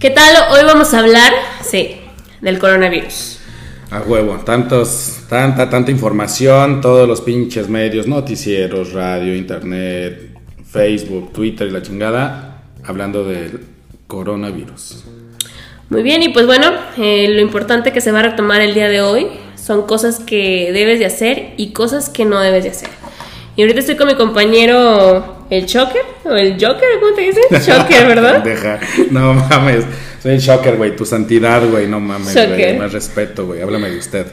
¿Qué tal? Hoy vamos a hablar, sí, del coronavirus. A huevo, tantos, tanta, tanta información, todos los pinches medios, noticieros, radio, internet, Facebook, Twitter y la chingada, hablando del coronavirus. Muy bien, y pues bueno, eh, lo importante que se va a retomar el día de hoy son cosas que debes de hacer y cosas que no debes de hacer. Y ahorita estoy con mi compañero, el Choker, o el Joker, ¿cómo te dicen? Choker, ¿verdad? Deja, no mames, soy el Shocker, güey, tu santidad, güey, no mames, güey, más respeto, güey, háblame de usted.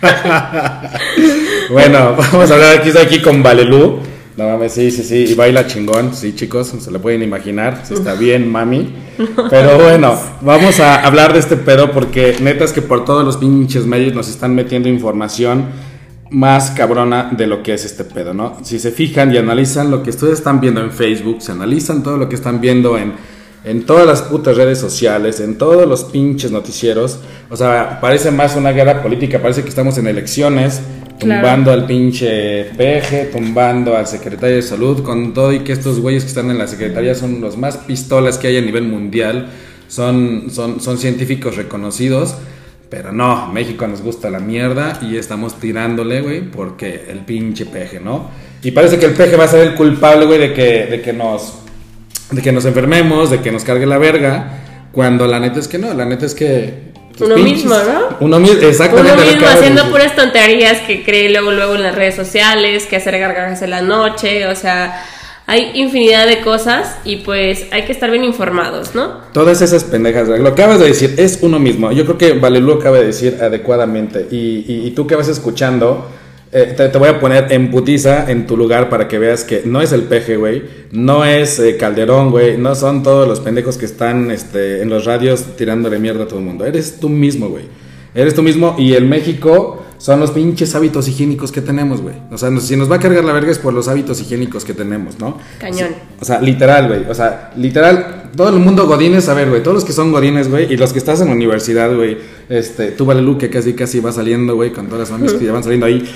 bueno, vamos a hablar aquí, estoy aquí con Valelú. No mames, sí, sí, sí, y baila chingón, sí, chicos, se lo pueden imaginar, si está bien, mami. Pero bueno, vamos a hablar de este pedo porque neta es que por todos los pinches medios nos están metiendo información más cabrona de lo que es este pedo, ¿no? Si se fijan y analizan lo que ustedes están viendo en Facebook, se analizan todo lo que están viendo en, en todas las putas redes sociales, en todos los pinches noticieros, o sea, parece más una guerra política, parece que estamos en elecciones, tumbando al pinche peje, tumbando al secretario de salud, con todo y que estos güeyes que están en la secretaría son los más pistolas que hay a nivel mundial, son, son, son científicos reconocidos pero no, México nos gusta la mierda y estamos tirándole, güey, porque el pinche peje, ¿no? Y parece que el peje va a ser el culpable, güey, de que, de que nos de que nos enfermemos, de que nos cargue la verga, cuando la neta es que no, la neta es que pues, uno mismo, ¿no? Uno mismo, exactamente. Uno mismo haciendo puras tonterías que cree luego luego en las redes sociales, que hacer gargajas en la noche, o sea, hay infinidad de cosas y pues hay que estar bien informados, ¿no? Todas esas pendejas, lo acabas de decir es uno mismo. Yo creo que Valelu acaba de decir adecuadamente. Y, y, tú que vas escuchando, eh, te, voy a poner en putiza en tu lugar para que veas que no es el peje, güey. No es eh, Calderón, güey. No son todos los pendejos que están este, en los radios tirándole mierda a todo el mundo. Eres tú mismo, güey. Eres tú mismo y el México son los pinches hábitos higiénicos que tenemos, güey. O sea, si nos va a cargar la verga es por los hábitos higiénicos que tenemos, ¿no? Cañón. O sea, literal, güey. O sea, literal, todo el mundo godines, a ver, güey, todos los que son godines, güey, y los que estás en la universidad, güey, este, tú vale que casi casi va saliendo, güey, con todas las mamis que ya van saliendo ahí.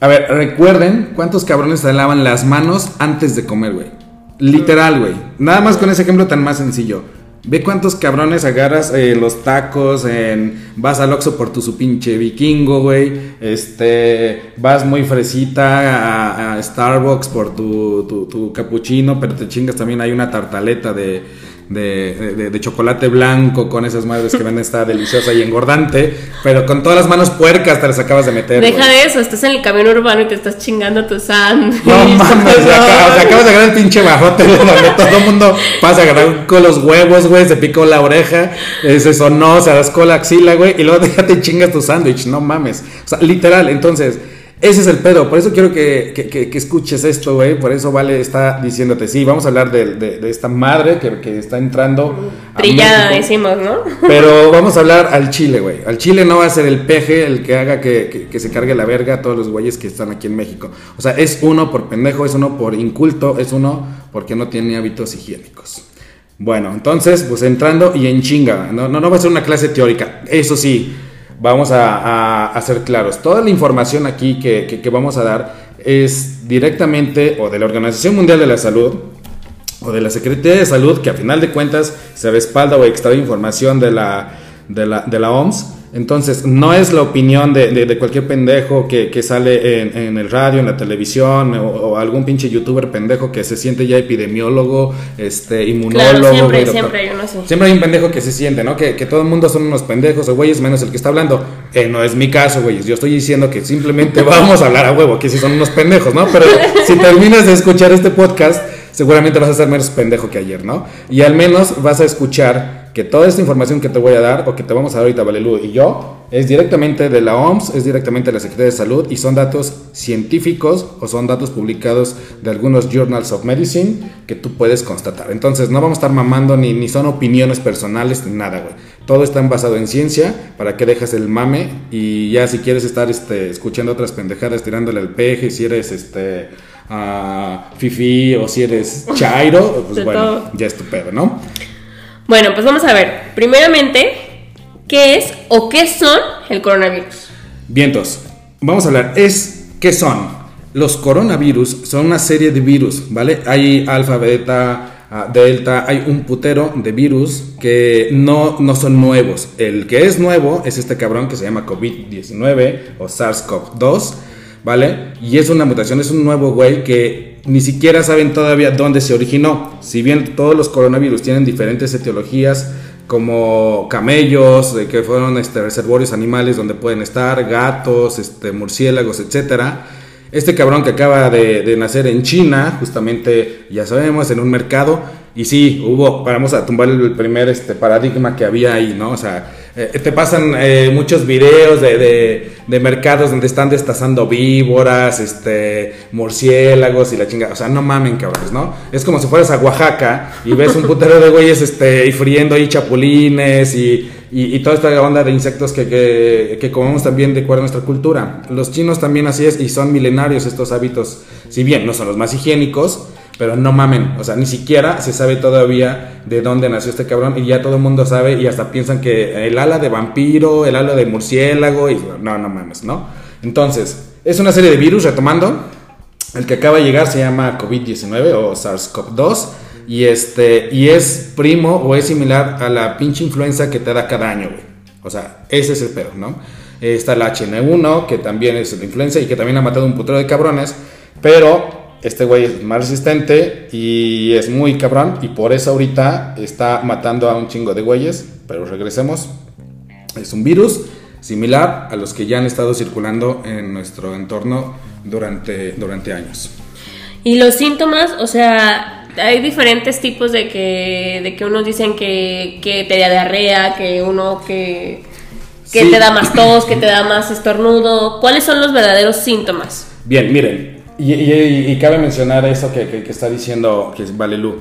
A ver, recuerden cuántos cabrones se lavan las manos antes de comer, güey. Literal, güey. Nada más con ese ejemplo tan más sencillo. Ve cuántos cabrones agarras eh, los tacos, en, vas al Oxxo por tu su pinche vikingo, güey. Este, vas muy fresita a, Starbucks por tu, tu, tu, capuchino, pero te chingas también hay una tartaleta de, de, de, chocolate blanco con esas madres que venden, está deliciosa y engordante, pero con todas las manos puercas te las acabas de meter. Deja de eso, estás en el camión urbano y te estás chingando tu sándwich. No mames, o sea, acabas de agarrar el pinche bajote donde todo el mundo pasa a agarrar con los huevos, güey, se picó la oreja, eh, se sonó, se rascó la axila, güey, y luego déjate chingas tu sándwich, no mames. O sea, literal, entonces ese es el pedo, por eso quiero que, que, que, escuches esto, güey. Por eso Vale está diciéndote, sí, vamos a hablar de, de, esta madre que, está entrando. Trillada, decimos, ¿no? Pero vamos a hablar al Chile, güey. Al Chile no va a ser el peje el que haga que, se cargue la verga a todos los güeyes que están aquí en México. O sea, es uno por pendejo, es uno por inculto, es uno porque no tiene hábitos higiénicos. Bueno, entonces, pues entrando y en chinga. No, no, no va a ser una clase teórica. Eso sí vamos a, a, ser claros. Toda la información aquí que, vamos a dar es directamente o de la Organización Mundial de la Salud o de la Secretaría de Salud, que a final de cuentas se respalda o extrae información de la, de la, de la OMS entonces, no es la opinión de, de, cualquier pendejo que, que sale en, en, el radio, en la televisión, o, algún pinche youtuber pendejo que se siente ya epidemiólogo, este, inmunólogo. siempre, siempre hay uno así. Siempre hay un pendejo que se siente, ¿no? Que, que todo el mundo son unos pendejos o güeyes, menos el que está hablando. Eh, no es mi caso, güeyes. Yo estoy diciendo que simplemente vamos a hablar a huevo, que si son unos pendejos, ¿no? Pero si terminas de escuchar este podcast, seguramente vas a ser menos pendejo que ayer, ¿no? Y al menos vas a escuchar que toda esta información que te voy a dar o que te vamos a dar ahorita, Valelu y yo, es directamente de la OMS, es directamente de la Secretaría de Salud y son datos científicos o son datos publicados de algunos Journals of Medicine que tú puedes constatar. Entonces, no vamos a estar mamando ni, ni son opiniones personales nada, güey. Todo está basado en ciencia para que dejes el mame y ya si quieres estar este, escuchando otras pendejadas tirándole el peje, si eres este uh, fifi o si eres chairo, pues bueno, ya es tu pedo, ¿no? Bueno, pues vamos a ver. Primeramente, ¿qué es o qué son el coronavirus? Vientos. Vamos a hablar. Es qué son. Los coronavirus son una serie de virus, ¿vale? Hay alfa, beta, Delta, hay un putero de virus que no, no son nuevos. El que es nuevo es este cabrón que se llama COVID-19 o SARS-CoV-2, ¿vale? Y es una mutación, es un nuevo güey que ni siquiera saben todavía dónde se originó. Si bien todos los coronavirus tienen diferentes etiologías, como camellos, que fueron este, reservorios animales donde pueden estar, gatos, este, murciélagos, etcétera. Este cabrón que acaba de, nacer en China, justamente, ya sabemos, en un mercado, y sí, hubo, vamos a tumbar el primer este, paradigma que había ahí, ¿no? O sea, eh, te pasan eh, muchos videos de, de, de, mercados donde están destazando víboras, este, murciélagos y la chingada. O sea, no mamen, cabrones, ¿no? Es como si fueras a Oaxaca y ves un putero de güeyes este, y friendo ahí chapulines y, y, toda esta onda de insectos que, que, que comemos también de acuerdo a nuestra cultura. Los chinos también así es y son milenarios estos hábitos, si bien no son los más higiénicos pero no mamen, o sea, ni siquiera se sabe todavía de dónde nació este cabrón y ya todo el mundo sabe y hasta piensan que el ala de vampiro, el ala de murciélago no, no mames, ¿no? Entonces, es una serie de virus, retomando, el que acaba de llegar se llama COVID-19 o SARS-CoV-2 y este y es primo o es similar a la pinche influenza que te da cada año, güey. O sea, ese es el pedo, ¿no? Está el HN1, que también es la influenza y que también ha matado un putero de cabrones, pero este güey es más resistente y es muy cabrón y por eso ahorita está matando a un chingo de güeyes, pero regresemos. Es un virus similar a los que ya han estado circulando en nuestro entorno durante, durante años. Y los síntomas, o sea, hay diferentes tipos de que, de que unos dicen que, que te da diarrea, que uno que, que sí. te da más tos, que te da más estornudo. ¿Cuáles son los verdaderos síntomas? Bien, miren, y, y, y, cabe mencionar eso que, que, que, está diciendo que es Valelu.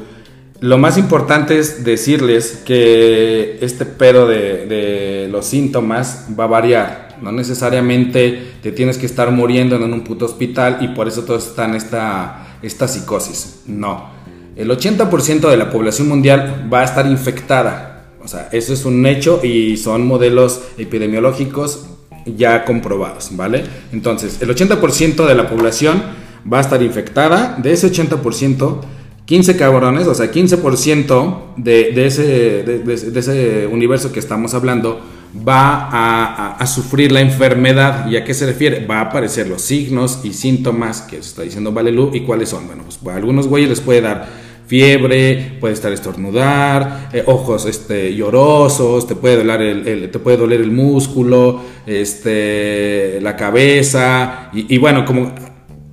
Lo más importante es decirles que este pedo de, de, los síntomas va a variar. No necesariamente te tienes que estar muriendo en un puto hospital y por eso todos están esta, esta psicosis. No. El 80% de la población mundial va a estar infectada. O sea, eso es un hecho y son modelos epidemiológicos ya comprobados, ¿vale? Entonces, el 80% de la población va a estar infectada. De ese 80%, 15 cabrones, o sea, 15% de, de, ese, de, ese universo que estamos hablando va a, sufrir la enfermedad. ¿Y a qué se refiere? Va a aparecer los signos y síntomas que está diciendo Valelu. ¿Y cuáles son? Bueno, pues a algunos güeyes les puede dar fiebre, puede estar estornudar, eh, ojos este, llorosos, te puede, doler el, te puede doler el músculo, este, la cabeza, y bueno, como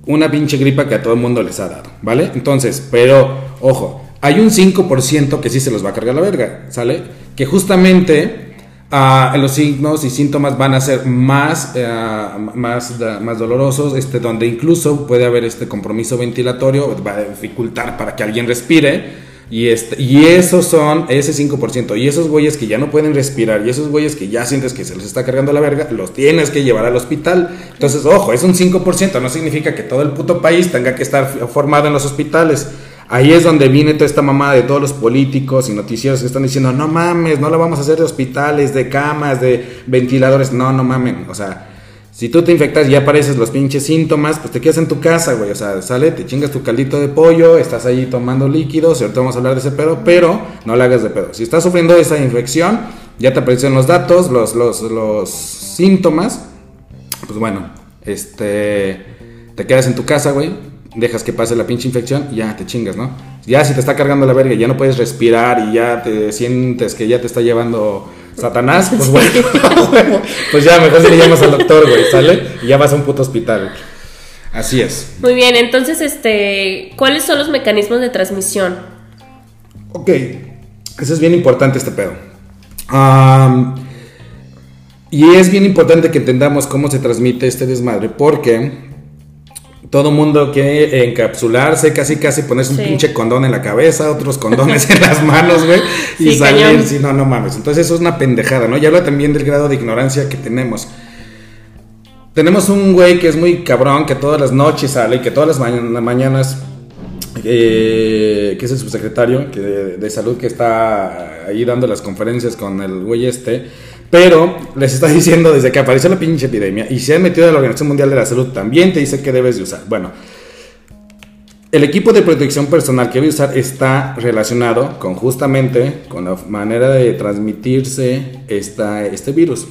una pinche gripa que a todo el mundo les ha dado, ¿vale? Entonces, pero, ojo, hay un 5% que sí se los va a cargar la verga, ¿sale? Que justamente uh, los signos y síntomas van a ser más, uh, más, más dolorosos, este, donde incluso puede haber este compromiso ventilatorio, va a dificultar para que alguien respire. Y, este, y esos son, ese 5%, y esos güeyes que ya no pueden respirar, y esos güeyes que ya sientes que se les está cargando la verga, los tienes que llevar al hospital. Entonces, ojo, es un 5%, no significa que todo el puto país tenga que estar formado en los hospitales. Ahí es donde viene toda esta mamada de todos los políticos y noticieros que están diciendo, no mames, no la vamos a hacer de hospitales, de camas, de ventiladores, no, no mamen, o sea, si tú te infectas y ya apareces los pinches síntomas, pues te quedas en tu casa, güey. O sea, sale, te chingas tu caldito de pollo, estás ahí tomando líquidos, y ahorita vamos a hablar de ese pedo, pero no le hagas de pedo. Si estás sufriendo esa infección, ya te aparecen los datos, los, los, los síntomas, pues bueno, este, te quedas en tu casa, güey, dejas que pase la pinche infección y ya te chingas, ¿no? Ya si te está cargando la verga, ya no puedes respirar y ya te sientes que ya te está llevando Satanás, pues bueno, pues ya mejor si le llamas al doctor, güey, ¿sale? Y ya vas a un puto hospital. Así es. Muy bien, entonces, este, ¿cuáles son los mecanismos de transmisión? Ok, eso es bien importante este pedo. Um, y es bien importante que entendamos cómo se transmite este desmadre, porque todo mundo quiere encapsularse, casi casi ponerse un sí. pinche condón en la cabeza, otros condones en las manos, güey, y sí, salir, si no, no mames. Entonces eso es una pendejada, ¿no? Y habla también del grado de ignorancia que tenemos. Tenemos un güey que es muy cabrón, que todas las noches sale y que todas las ma mañanas, eh, que es el subsecretario que de, de salud que está ahí dando las conferencias con el güey este, pero les está diciendo desde que apareció la pinche epidemia y se han metido a la Organización Mundial de la Salud también te dice que debes de usar. Bueno, el equipo de protección personal que voy a usar está relacionado con justamente con la manera de transmitirse esta, este virus.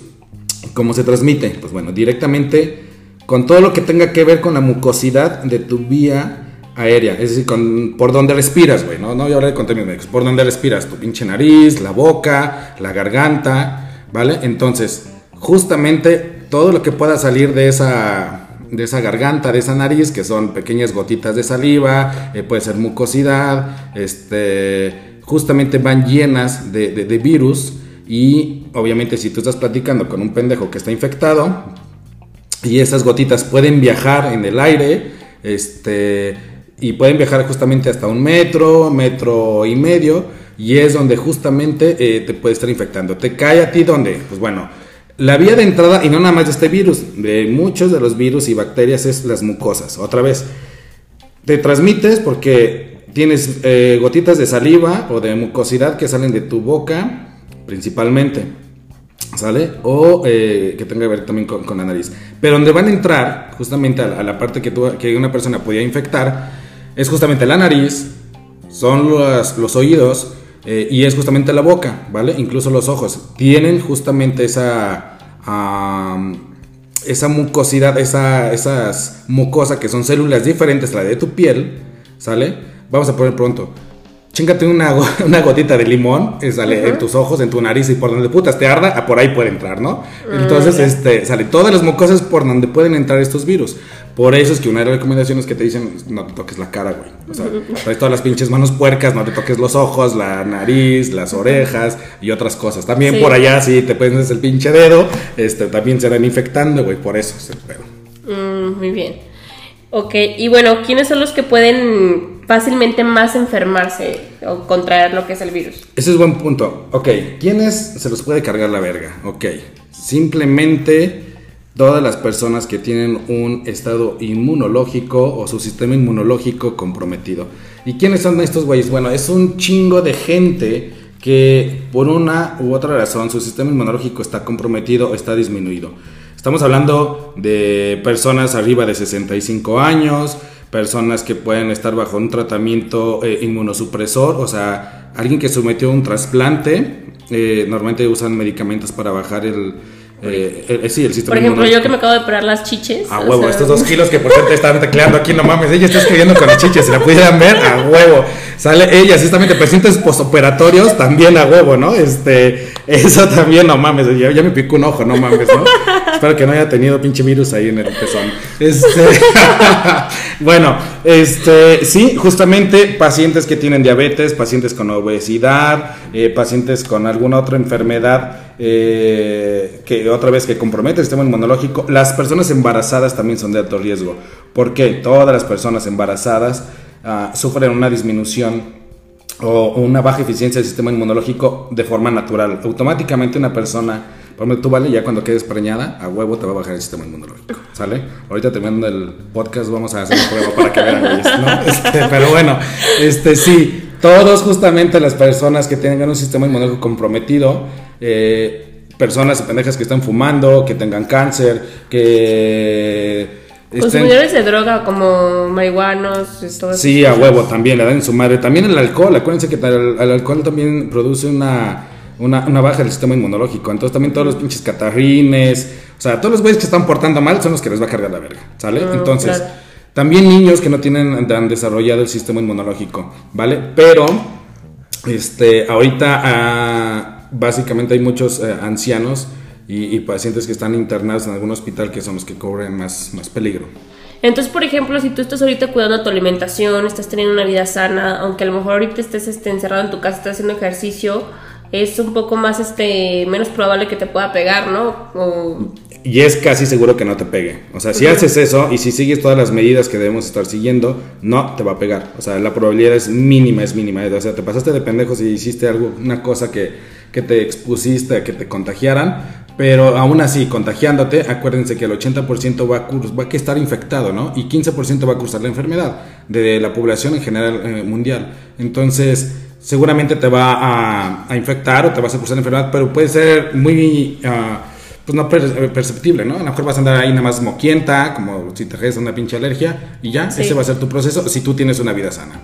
¿Cómo se transmite? Pues bueno, directamente con todo lo que tenga que ver con la mucosidad de tu vía aérea, es decir, con, por donde respiras, güey, no, no voy a hablar de contenidos médicos, por donde respiras, tu pinche nariz, la boca, la garganta, ¿vale? Entonces, justamente todo lo que pueda salir de esa, de esa garganta, de esa nariz, que son pequeñas gotitas de saliva, eh, puede ser mucosidad, este, justamente van llenas de, de virus y obviamente si tú estás platicando con un pendejo que está infectado y esas gotitas pueden viajar en el aire, este y pueden viajar justamente hasta un metro, metro y medio, y es donde justamente eh, te puede estar infectando. ¿Te cae a ti dónde? Pues bueno, la vía de entrada, y no nada más de este virus, de muchos de los virus y bacterias es las mucosas. Otra vez, te transmites porque tienes eh, gotitas de saliva o de mucosidad que salen de tu boca, principalmente. ¿Sale? O eh, que tenga que ver también con, la nariz. Pero donde van a entrar, justamente a la, parte que, que una persona podía infectar, es justamente la nariz, son los, los oídos eh, y es justamente la boca, ¿vale? Incluso los ojos. Tienen justamente esa, esa mucosidad, esa, esas mucosas que son células diferentes a la de tu piel, ¿sale? Vamos a poner pronto chingate una, una gotita de limón, eh, sale en tus ojos, en tu nariz y por donde putas te arda, ah, por ahí puede entrar, ¿no? Mm, Entonces, este, sale todas las mucosas por donde pueden entrar estos virus. Por eso es que una de las recomendaciones que te dicen, no te toques la cara, güey. O sea, traes todas las pinches manos puercas, no te toques los ojos, la nariz, las orejas y otras cosas. También por allá, si te pones el pinche dedo, este, también se van infectando, güey, por eso es el pedo. Mm, muy bien. Ok, y bueno, ¿quiénes son los que pueden fácilmente más enfermarse o contraer lo que es el virus. Ese es buen punto. Ok, ¿quiénes se los puede cargar la verga? Ok, simplemente todas las personas que tienen un estado inmunológico o su sistema inmunológico comprometido. ¿Y quiénes son estos güeyes? Bueno, es un chingo de gente que por una u otra razón su sistema inmunológico está comprometido o está disminuido. Estamos hablando de personas arriba de 65 años, personas que pueden estar bajo un tratamiento eh, inmunosupresor, o sea, alguien que sometió un trasplante, eh, normalmente usan medicamentos para bajar el, eh, sí, el sistema Por ejemplo, yo que me acabo de operar las chiches. A huevo, estos dos kilos que por cierto estaban tecleando aquí, no mames, ella está escribiendo con las chiches, si la pudieran ver, a huevo. Sale ella, justamente pacientes postoperatorios, también a huevo, ¿no? Este, eso también, no mames, ya, ya me picó un ojo, no mames, ¿no? Espero que no haya tenido pinche virus ahí en el pezón. Este, bueno, este, sí, justamente pacientes que tienen diabetes, pacientes con obesidad, eh, pacientes con alguna otra enfermedad eh, que otra vez que compromete el sistema inmunológico. Las personas embarazadas también son de alto riesgo, porque todas las personas embarazadas ah, sufren una disminución o una baja eficiencia del sistema inmunológico de forma natural. Automáticamente una persona, por ejemplo, tú vale, ya cuando quedes preñada, a huevo te va a bajar el sistema inmunológico, ¿sale? Ahorita terminando el podcast vamos a hacer una prueba para que vean, ¿no? Este, pero bueno, este sí, todos justamente las personas que tengan un sistema inmunológico comprometido, eh, personas pendejas que están fumando, que tengan cáncer, que Consumidores de droga como marihuanos, todo Sí, a huevo también, le dan en su madre. También el alcohol, acuérdense que el, alcohol también produce una, una, baja del sistema inmunológico. Entonces también todos los pinches catarrines, o sea, todos los güeyes que están portando mal son los que les va a cargar la verga, ¿sale? Ah, Entonces, también niños que no tienen han desarrollado el sistema inmunológico, ¿vale? Pero, este, ahorita ah, básicamente hay muchos eh, ancianos y, pacientes que están internados en algún hospital que son los que cobran más, más peligro. Entonces, por ejemplo, si tú estás ahorita cuidando tu alimentación, estás teniendo una vida sana, aunque a lo mejor ahorita estés este, encerrado en tu casa, estás haciendo ejercicio, es un poco más, este, menos probable que te pueda pegar, ¿no? Y es casi seguro que no te pegue. O sea, si haces eso y si sigues todas las medidas que debemos estar siguiendo, no te va a pegar. O sea, la probabilidad es mínima, es mínima. O sea, te pasaste de pendejo si hiciste algo, una cosa que, que te expusiste a que te contagiaran, pero aún así, contagiándote, acuérdense que el 80% va a, va a estar infectado, ¿no? Y 15% va a cursar la enfermedad de la población en general eh, mundial. Entonces, seguramente te va a, infectar o te vas a cursar la enfermedad, pero puede ser muy... Uh, pues no per- perceptible, ¿no? A lo mejor vas a andar ahí nada más moquienta, como si te una pinche alergia y ya, Sí. ese va a ser tu proceso si tú tienes una vida sana.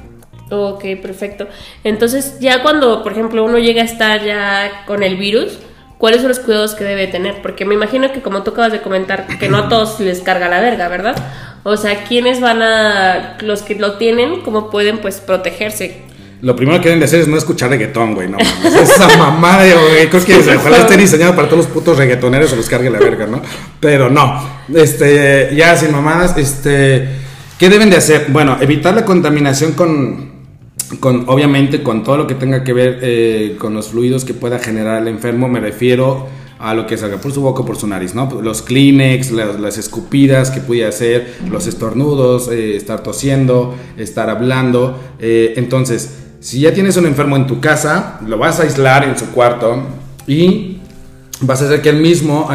Ok, perfecto. Entonces, ya cuando, por ejemplo, uno llega a estar ya con el virus, ¿cuáles son los cuidados que debe tener? Porque me imagino que como tú acabas de comentar, que no a todos les carga la verga, ¿verdad? O sea, ¿quiénes van a, los que lo tienen, cómo pueden pues protegerse? Lo primero que deben de hacer es no escuchar reggaetón, güey, no mames. Esa mamada, de, güey, creo que ojalá esté diseñado para todos los putos reggaetoneros o los cargue la verga, ¿no? Pero no, este, ya sin mamadas, este, ¿qué deben de hacer? Bueno, evitar la contaminación con, con obviamente, con todo lo que tenga que ver eh, con los fluidos que pueda generar el enfermo, me refiero a lo que salga por su boca o por su nariz, ¿no? Los Kleenex, las, escupidas que pudiera hacer, los estornudos, eh, estar tosiendo, estar hablando. eh, entonces, si ya tienes un enfermo en tu casa, lo vas a aislar en su cuarto y vas a hacer que él mismo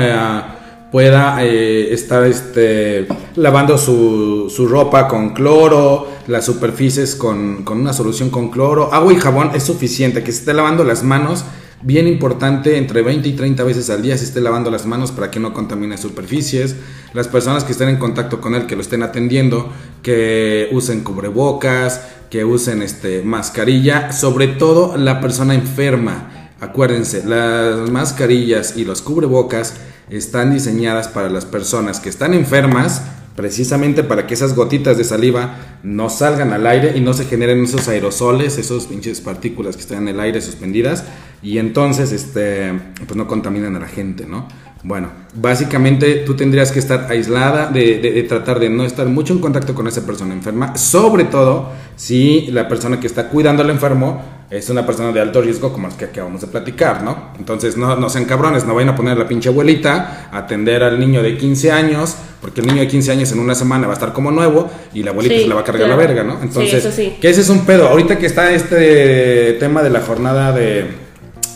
pueda eh, estar este, lavando su, su ropa con cloro, las superficies con, con una solución con cloro, agua y jabón es suficiente, que se esté lavando las manos. Bien importante, entre 20 y 30 veces al día se esté lavando las manos para que no contamine superficies. Las personas que estén en contacto con él, que lo estén atendiendo, que usen cubrebocas, que usen este, mascarilla, sobre todo la persona enferma. Acuérdense, las mascarillas y los cubrebocas están diseñadas para las personas que están enfermas, precisamente para que esas gotitas de saliva no salgan al aire y no se generen esos aerosoles, esos pinches partículas que están en el aire suspendidas y entonces este pues no contaminan a la gente, ¿no? Bueno, básicamente tú tendrías que estar aislada, de, de- de tratar de no estar mucho en contacto con esa persona enferma, sobre todo si la persona que está cuidando al enfermo es una persona de alto riesgo como las que acabamos de platicar, ¿no? Entonces no, no sean cabrones, no vayan a poner a la pinche abuelita a atender al niño de 15 años, porque el niño de 15 años en una semana va a estar como nuevo y la abuelita Sí, se la va a cargar claro. la verga, ¿no? Entonces, sí. que ese es un pedo. Ahorita que está este tema de la jornada de,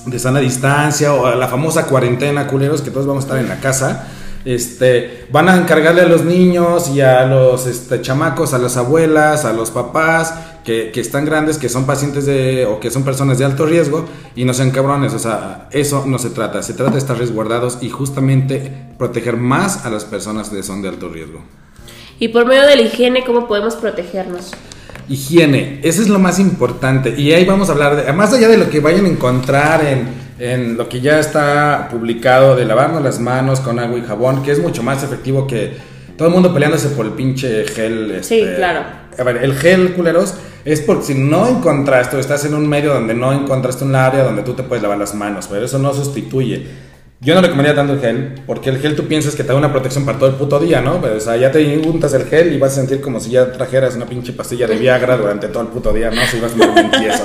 de sana distancia o la famosa cuarentena, culeros, que todos vamos a estar en la casa. Este, van a encargarle a los niños y a los este, chamacos, a las abuelas, a los papás que, que están grandes, que son pacientes de o que son personas de alto riesgo y no sean cabrones. O sea, eso no se trata. Se trata de estar resguardados y justamente proteger más a las personas que son de alto riesgo. Y por medio de la higiene, ¿cómo podemos protegernos? Higiene, eso es lo más importante. Y ahí vamos a hablar de, más allá de lo que vayan a encontrar en, en lo que ya está publicado de lavarnos las manos con agua y jabón, que es mucho más efectivo que todo el mundo peleándose por el pinche gel. Sí, este, claro. A ver, el gel, culeros, es porque si no encontraste o estás en un medio donde no encontraste un área donde tú te puedes lavar las manos, pero eso no sustituye. Yo no recomendaría tanto el gel, porque el gel tú piensas que te da una protección para todo el puto día, ¿no? Pero, o sea, ya te untas el gel y vas a sentir como si ya trajeras una pinche pastilla de Viagra durante todo el puto día, ¿no? Si vas bien tieso.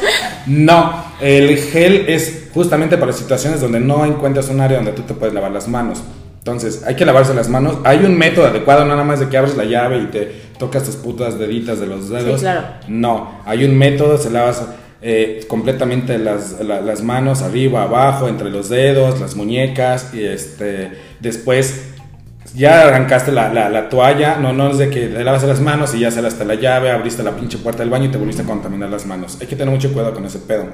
No, el gel es justamente para situaciones donde no encuentras un área donde tú te puedes lavar las manos. Entonces, hay que lavarse las manos. Hay un método adecuado, no nada más de que abres la llave y te tocas tus putas deditas de los dedos. claro. No, hay un método, se lavas eh, completamente las, la- las manos, arriba, abajo, entre los dedos, las muñecas, y este, después ya arrancaste la, la- la toalla, no, no es de que te lavas las manos y ya cerraste la llave, abriste la pinche puerta del baño y te volviste a contaminar las manos. Hay que tener mucho cuidado con ese pedo.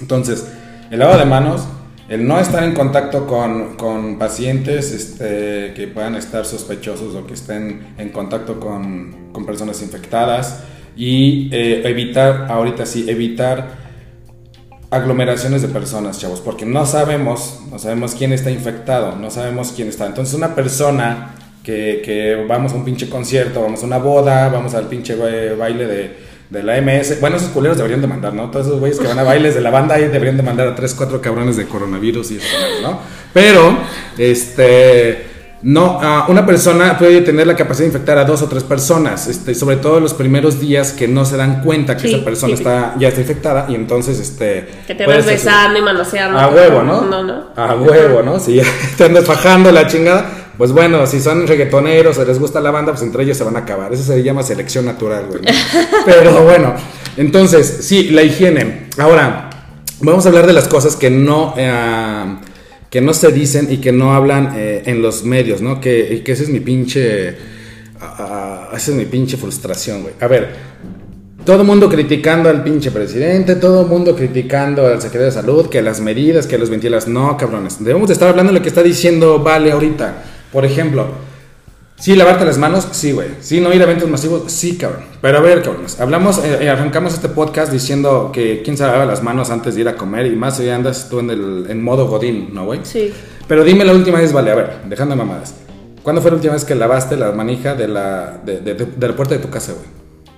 Entonces, el lavado de manos, el no estar en contacto con, con pacientes este, que puedan estar sospechosos o que estén en contacto con, con personas infectadas y eh, evitar, ahorita sí, evitar aglomeraciones de personas, chavos, porque no sabemos, no sabemos quién está infectado, no sabemos quién está. Entonces una persona que, que vamos a un pinche concierto, vamos a una boda, vamos al pinche ba- baile de, de la MS, bueno, esos culeros deberían de mandar, ¿no? Todos esos güeyes que van a bailes de la banda deberían de mandar a tres, cuatro cabrones de coronavirus y eso, ¿no? Pero, este... No, ah, una persona puede tener la capacidad de infectar a dos o tres personas, este, sobre todo los primeros días que no se dan cuenta que Sí, esa persona sí. está, ya está infectada y entonces este Que te vas besando y manoseando. a huevo, ¿no? No, no. A huevo, ¿no? Si ya te andas fajando la chingada, pues bueno, si son reggaetoneros o les gusta la banda, pues entre ellos se van a acabar. Eso se llama selección natural, güey. ¿no? Pero bueno, entonces, sí, la higiene. Ahora, vamos a hablar de las cosas que no, eh, que no se dicen y que no hablan eh, en los medios, ¿no? Que, esa es mi pinche, esa es mi pinche frustración, güey. A ver, todo el mundo criticando al pinche presidente, todo el mundo criticando al secretario de salud, que las medidas, que los ventilas. No, cabrones. Debemos de estar hablando de lo que está diciendo Vale ahorita. Por ejemplo, sí, lavarte las manos, sí, güey. Sí, no ir a eventos masivos, sí, cabrón. Pero a ver, cabrones. Hablamos, eh, arrancamos este podcast diciendo que quién se lava las manos antes de ir a comer y más si andas tú en, el, en modo godín, ¿no, güey? Sí. Pero dime la última vez, Vale, a ver, dejando mamadas. ¿Cuándo fue la última vez que lavaste la manija de la, de, de, de, de la puerta de tu casa, güey?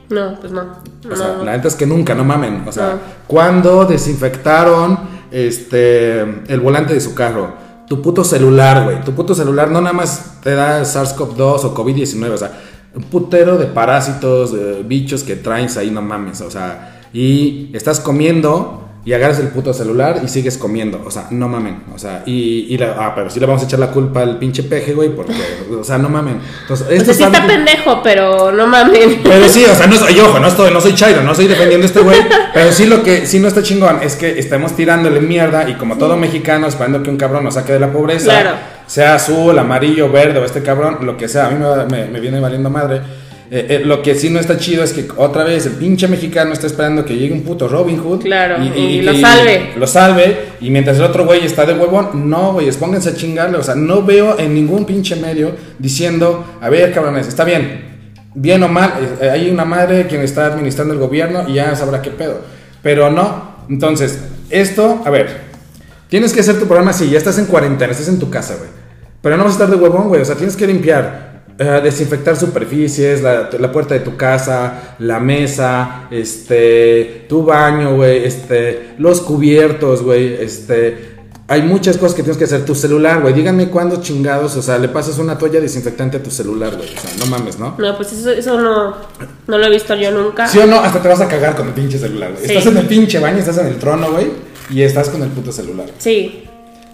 No, pues no. O No, sea, no. la neta es que nunca, no mamen. O sea, No. ¿cuándo desinfectaron este el volante de su carro? Tu puto celular, güey. Tu puto celular no nada más te da SARS-CoV-2 o COVID-19. O sea, un putero de parásitos, bichos que traes ahí, no mames. O sea, y estás comiendo y agarras el puto celular y sigues comiendo. O sea, no mamen. O sea, y, y la- ah, pero sí le vamos a echar la culpa al pinche peje, güey, porque, o sea, no mamen. Entonces, O sea, esto sí es está pendejo, pero no mames. pero sí, o sea, no soy, y ojo, no estoy, no soy Chairo, no estoy defendiendo a este güey. Pero sí lo que sí no está chingón es que estamos tirándole mierda y como todo mexicano esperando que un cabrón nos saque de la pobreza, Claro. sea azul, amarillo, verde o este cabrón, lo que sea, a mí me, me- me viene valiendo madre. Eh, eh, lo que sí no está chido es que otra vez el pinche mexicano está esperando que llegue un puto Robin Hood Claro, y lo salve. lo salve y mientras el otro güey está de huevón, no, güey, pónganse a chingarle, o sea, no veo en ningún pinche medio diciendo, a ver, cabrones, está bien, bien o mal, eh, hay una madre quien está administrando el gobierno y ya sabrá qué pedo, pero no, entonces, esto, a ver, tienes que hacer tu programa así, ya estás en cuarentena, estás en tu casa, güey, pero no vas a estar de huevón, güey, o sea, tienes que limpiar. Desinfectar superficies, la, la puerta de tu casa, la mesa, este, tu baño, güey, este, los cubiertos, güey, este, hay muchas cosas que tienes que hacer. Tu celular, güey, díganme cuándo chingados, o sea, le pasas una toalla desinfectante a tu celular, güey, o sea, no mames, ¿no? No, pues eso, eso no, no lo he visto yo nunca. ¿Sí o no? Hasta te vas a cagar con el pinche celular, güey. Sí. Estás en el pinche baño, estás en el trono, güey, y estás con el puto celular. Sí.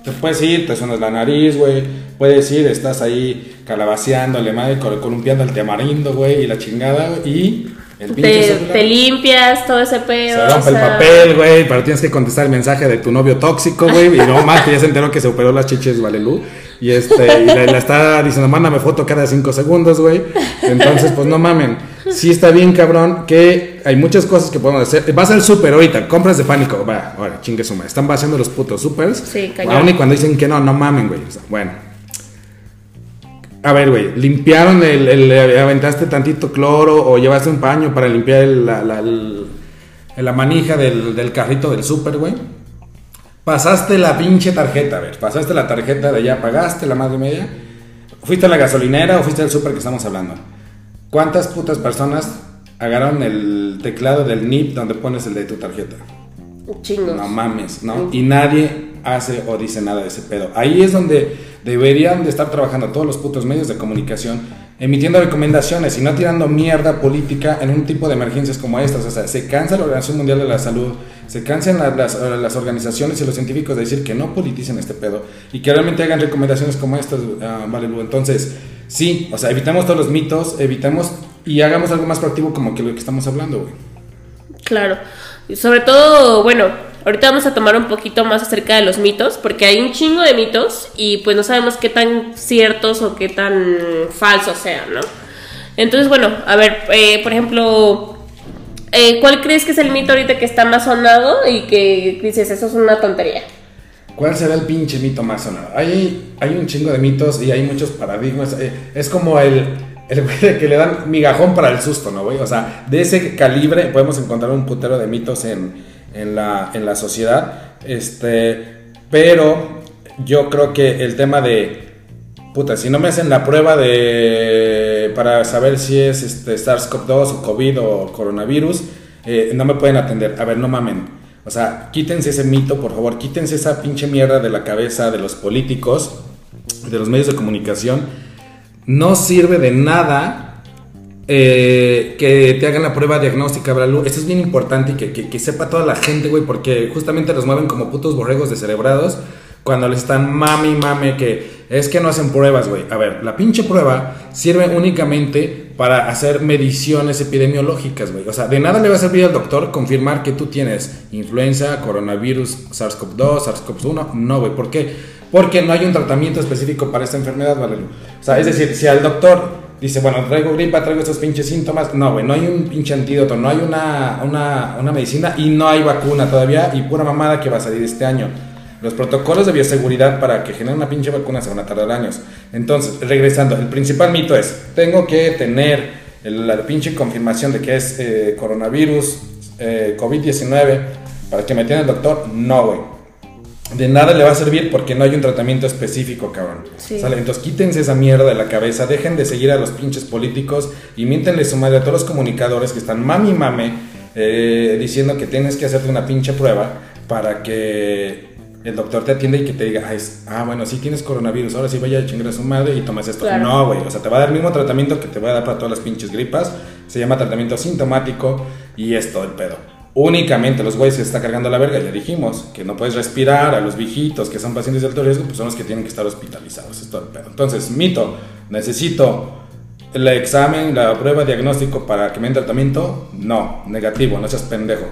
Te puedes ir, te suenas la nariz, güey. Puedes ir, estás ahí calabaceándole, madre, col- columpiando al tamarindo, güey, y la chingada, güey, y el Te, celular. te limpias todo ese pedo. Se rompe o sea, el papel, güey, pero tienes que contestar el mensaje de tu novio tóxico, güey, y no más que ya se enteró que se operó las chiches Valelú, y este, y la, la está diciendo, mándame foto cada cinco segundos, güey, entonces, pues no mamen, sí está bien, cabrón, que hay muchas cosas que podemos hacer, vas al súper ahorita, compras de pánico, va, ahora, chingue suma, están vaciando los putos supers, Sí, cañón. aún y cuando dicen que no, no mamen, güey, o sea, bueno, a ver, güey, limpiaron el, el- aventaste tantito cloro o llevaste un paño para limpiar el- la, la- el- la manija del, del carrito del súper, güey. Pasaste la pinche tarjeta, a ver, pasaste la tarjeta de allá, pagaste la madre media. Fuiste a la gasolinera o fuiste al súper que estamos hablando. ¿Cuántas putas personas agarraron el teclado del NIP donde pones el de tu tarjeta? Chingos. No mames, ¿no? Y nadie hace o dice nada de ese pedo. Ahí es donde deberían de estar trabajando todos los putos medios de comunicación, emitiendo recomendaciones y no tirando mierda política en un tipo de emergencias como estas. O sea, se cansa la Organización Mundial de la Salud, se cansan la- las, las organizaciones y los científicos de decir que no politicen este pedo y que realmente hagan recomendaciones como estas, ah, vale. Entonces, sí, o sea, evitamos todos los mitos, evitamos y hagamos algo más proactivo como que lo que estamos hablando, güey. Claro. Y sobre todo, bueno, ahorita vamos a tomar un poquito más acerca de los mitos, porque hay un chingo de mitos y pues no sabemos qué tan ciertos o qué tan falsos sean, ¿no? Entonces, bueno, a ver, eh, por ejemplo, eh, ¿cuál crees que es el mito ahorita que está más sonado y que dices, eso es una tontería? ¿Cuál será el pinche mito más sonado? Hay, hay un chingo de mitos y hay muchos paradigmas. eh, Es como el, que le dan migajón para el susto, ¿no, güey? O sea, de ese calibre podemos encontrar un putero de mitos en, en, la, en la sociedad. Este, pero yo creo que el tema de. Puta, si no me hacen la prueba de. para saber si es este, SARS-CoV-2 o COVID o coronavirus, eh, no me pueden atender. A ver, no mamen. O sea, quítense ese mito, por favor, quítense esa pinche mierda de la cabeza de los políticos, de los medios de comunicación. No sirve de nada eh, que te hagan la prueba diagnóstica, Bralu. Esto es bien importante y que, que- que sepa toda la gente, güey, porque justamente los mueven como putos borregos descerebrados cuando les están mami, mame, que es que no hacen pruebas, güey. A ver, la pinche prueba sirve únicamente para hacer mediciones epidemiológicas, güey. O sea, de nada le va a servir al doctor confirmar que tú tienes influenza, coronavirus, SARS-CoV-2, SARS-CoV-1. No, güey. ¿Por qué? Porque no hay un tratamiento específico para esta enfermedad, Valerio. O sea, es decir, si al doctor dice, bueno, traigo gripa, traigo estos pinches síntomas. No, güey, no hay un pinche antídoto, no hay una, una, una medicina y no hay vacuna todavía y pura mamada que va a salir este año. Los protocolos de bioseguridad para que generen una pinche vacuna se van a tardar años. Entonces, regresando, el principal mito es, tengo que tener la pinche confirmación de que es eh, coronavirus, eh, COVID-19, para que me atienda el doctor. No, güey. De nada le va a servir porque no hay un tratamiento específico, cabrón. ¿Sale? Entonces quítense esa mierda de la cabeza, dejen de seguir a los pinches políticos y miéntenle su madre a todos los comunicadores que están mami mame eh, diciendo que tienes que hacerte una pinche prueba para que el doctor te atiende y que te diga, ah, bueno, sí tienes coronavirus, ahora sí vaya a chingar a su madre y tomas esto. No, güey, o sea, te va a dar el mismo tratamiento que te va a dar para todas las pinches gripas, se llama tratamiento sintomático y es todo el pedo. Únicamente los güeyes se está cargando la verga, ya dijimos, que no puedes respirar, a los viejitos que son pacientes de alto riesgo, pues son los que tienen que estar hospitalizados, es todo el pedo. Entonces, mito, necesito el examen, la prueba diagnóstico para que me den tratamiento, no, negativo, no seas pendejo.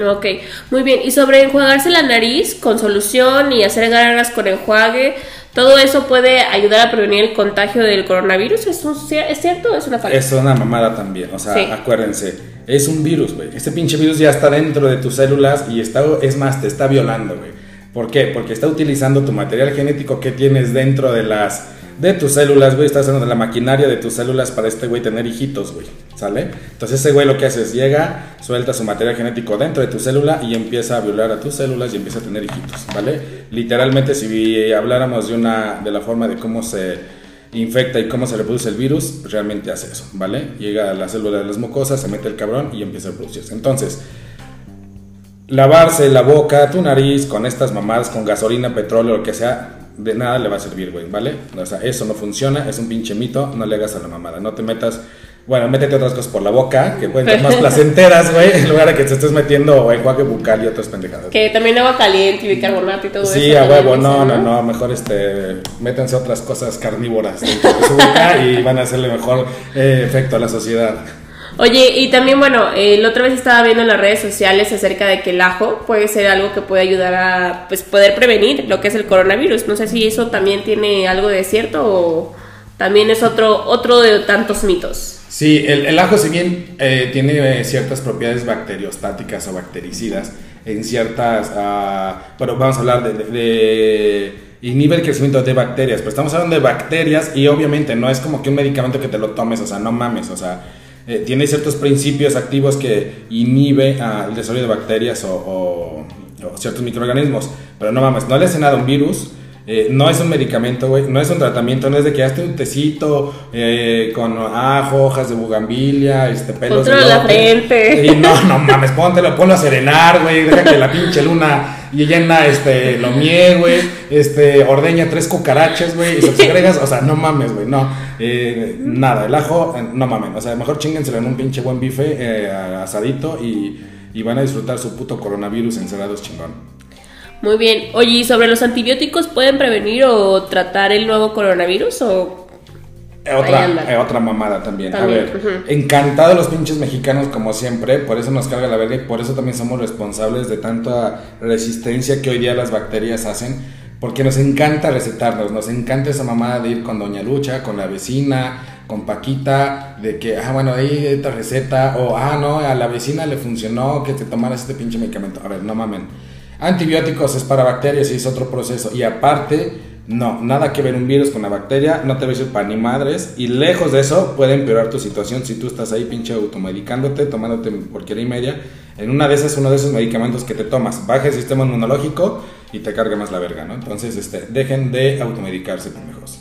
Ok, muy bien. Y sobre enjuagarse la nariz con solución y hacer garras con enjuague, ¿todo eso puede ayudar a prevenir el contagio del coronavirus? ¿Es, ¿es cierto o es una falta? Es una mamada también, o sea, acuérdense, es un virus, güey. Este pinche virus ya está dentro de tus células y está, es más, te está violando, güey. ¿Por qué? Porque está utilizando tu material genético que tienes dentro de las de tus células, güey, estás usando la maquinaria de tus células para este güey tener hijitos, güey, ¿sale? Entonces ese güey lo que hace es llega, suelta su material genético dentro de tu célula y empieza a violar a tus células y empieza a tener hijitos, ¿vale? Literalmente si habláramos de una de la forma de cómo se infecta y cómo se reproduce el virus, realmente hace eso, ¿vale? Llega a la célula de las mucosas, se mete el cabrón y empieza a reproducirse. Entonces, lavarse la boca, tu nariz con estas mamadas, con gasolina, petróleo, lo que sea, de nada le va a servir, güey, ¿vale? O sea, eso no funciona, es un pinche mito, no le hagas a la mamada, no te metas, bueno, métete otras cosas por la boca, que pueden ser más placenteras, güey, en lugar de que te estés metiendo enjuague bucal y otras pendejadas. Que también agua caliente y bicarbonato y todo eso. Sí, a huevo, no, no, no, mejor este, métanse otras cosas carnívoras de su boca y van a hacerle mejor eh, efecto a la sociedad. Oye, y también, bueno, eh, la otra vez estaba viendo en las redes sociales acerca de que el ajo puede ser algo que puede ayudar a pues, poder prevenir lo que es el coronavirus. No sé si eso también tiene algo de cierto o también es otro, otro de tantos mitos. Sí, el, ajo, si bien eh, tiene eh, ciertas propiedades bacteriostáticas o bactericidas, en ciertas. Uh, bueno, vamos a hablar de, de, de inhibe el crecimiento de bacterias, pero estamos hablando de bacterias y obviamente no es como que un medicamento que te lo tomes, o sea, no mames, o sea, eh, tiene ciertos principios activos que inhibe el desarrollo de bacterias o, ciertos microorganismos. Pero no mames, no le hace nada a un virus. Eh, no es un medicamento, güey, no es un tratamiento, no es de que hazte un tecito eh, con ajo, hojas de bugambilia, este, pelos de la frente. Y no, no mames, póntelo, ponlo a serenar, güey, deja que la pinche luna y llena este mie, güey, este ordeña tres cucarachas, güey, y se agregas, o sea, no mames, güey, no, eh, nada, el ajo, no mames, o sea, mejor chingenselo en un pinche buen bife eh, asadito y, y van a disfrutar su puto coronavirus encerrados chingón. Muy bien. Oye, ¿y sobre los antibióticos pueden prevenir o tratar el nuevo coronavirus o otra, eh, otra mamada también. A ver, encantado los pinches mexicanos como siempre, por eso nos carga la verga y por eso también somos responsables de tanta resistencia que hoy día las bacterias hacen, porque nos encanta recetarnos, nos encanta esa mamada de ir con Doña Lucha, con la vecina, con Paquita, de que, ah, bueno, ahí esta receta, o, ah, no, a la vecina le funcionó que te tomaras este pinche medicamento. A ver, no mamen. Antibióticos es para bacterias y es otro proceso. Y aparte no, nada que ver un virus con la bacteria, no te va a para ni madres. Y lejos de eso, puede empeorar tu situación si tú estás ahí pinche automedicándote, tomándote porquería y media. En una de esas, uno de esos medicamentos que te tomas, baja el sistema inmunológico y te carga más la verga, ¿no? Entonces, este, dejen de automedicarse, pendejos.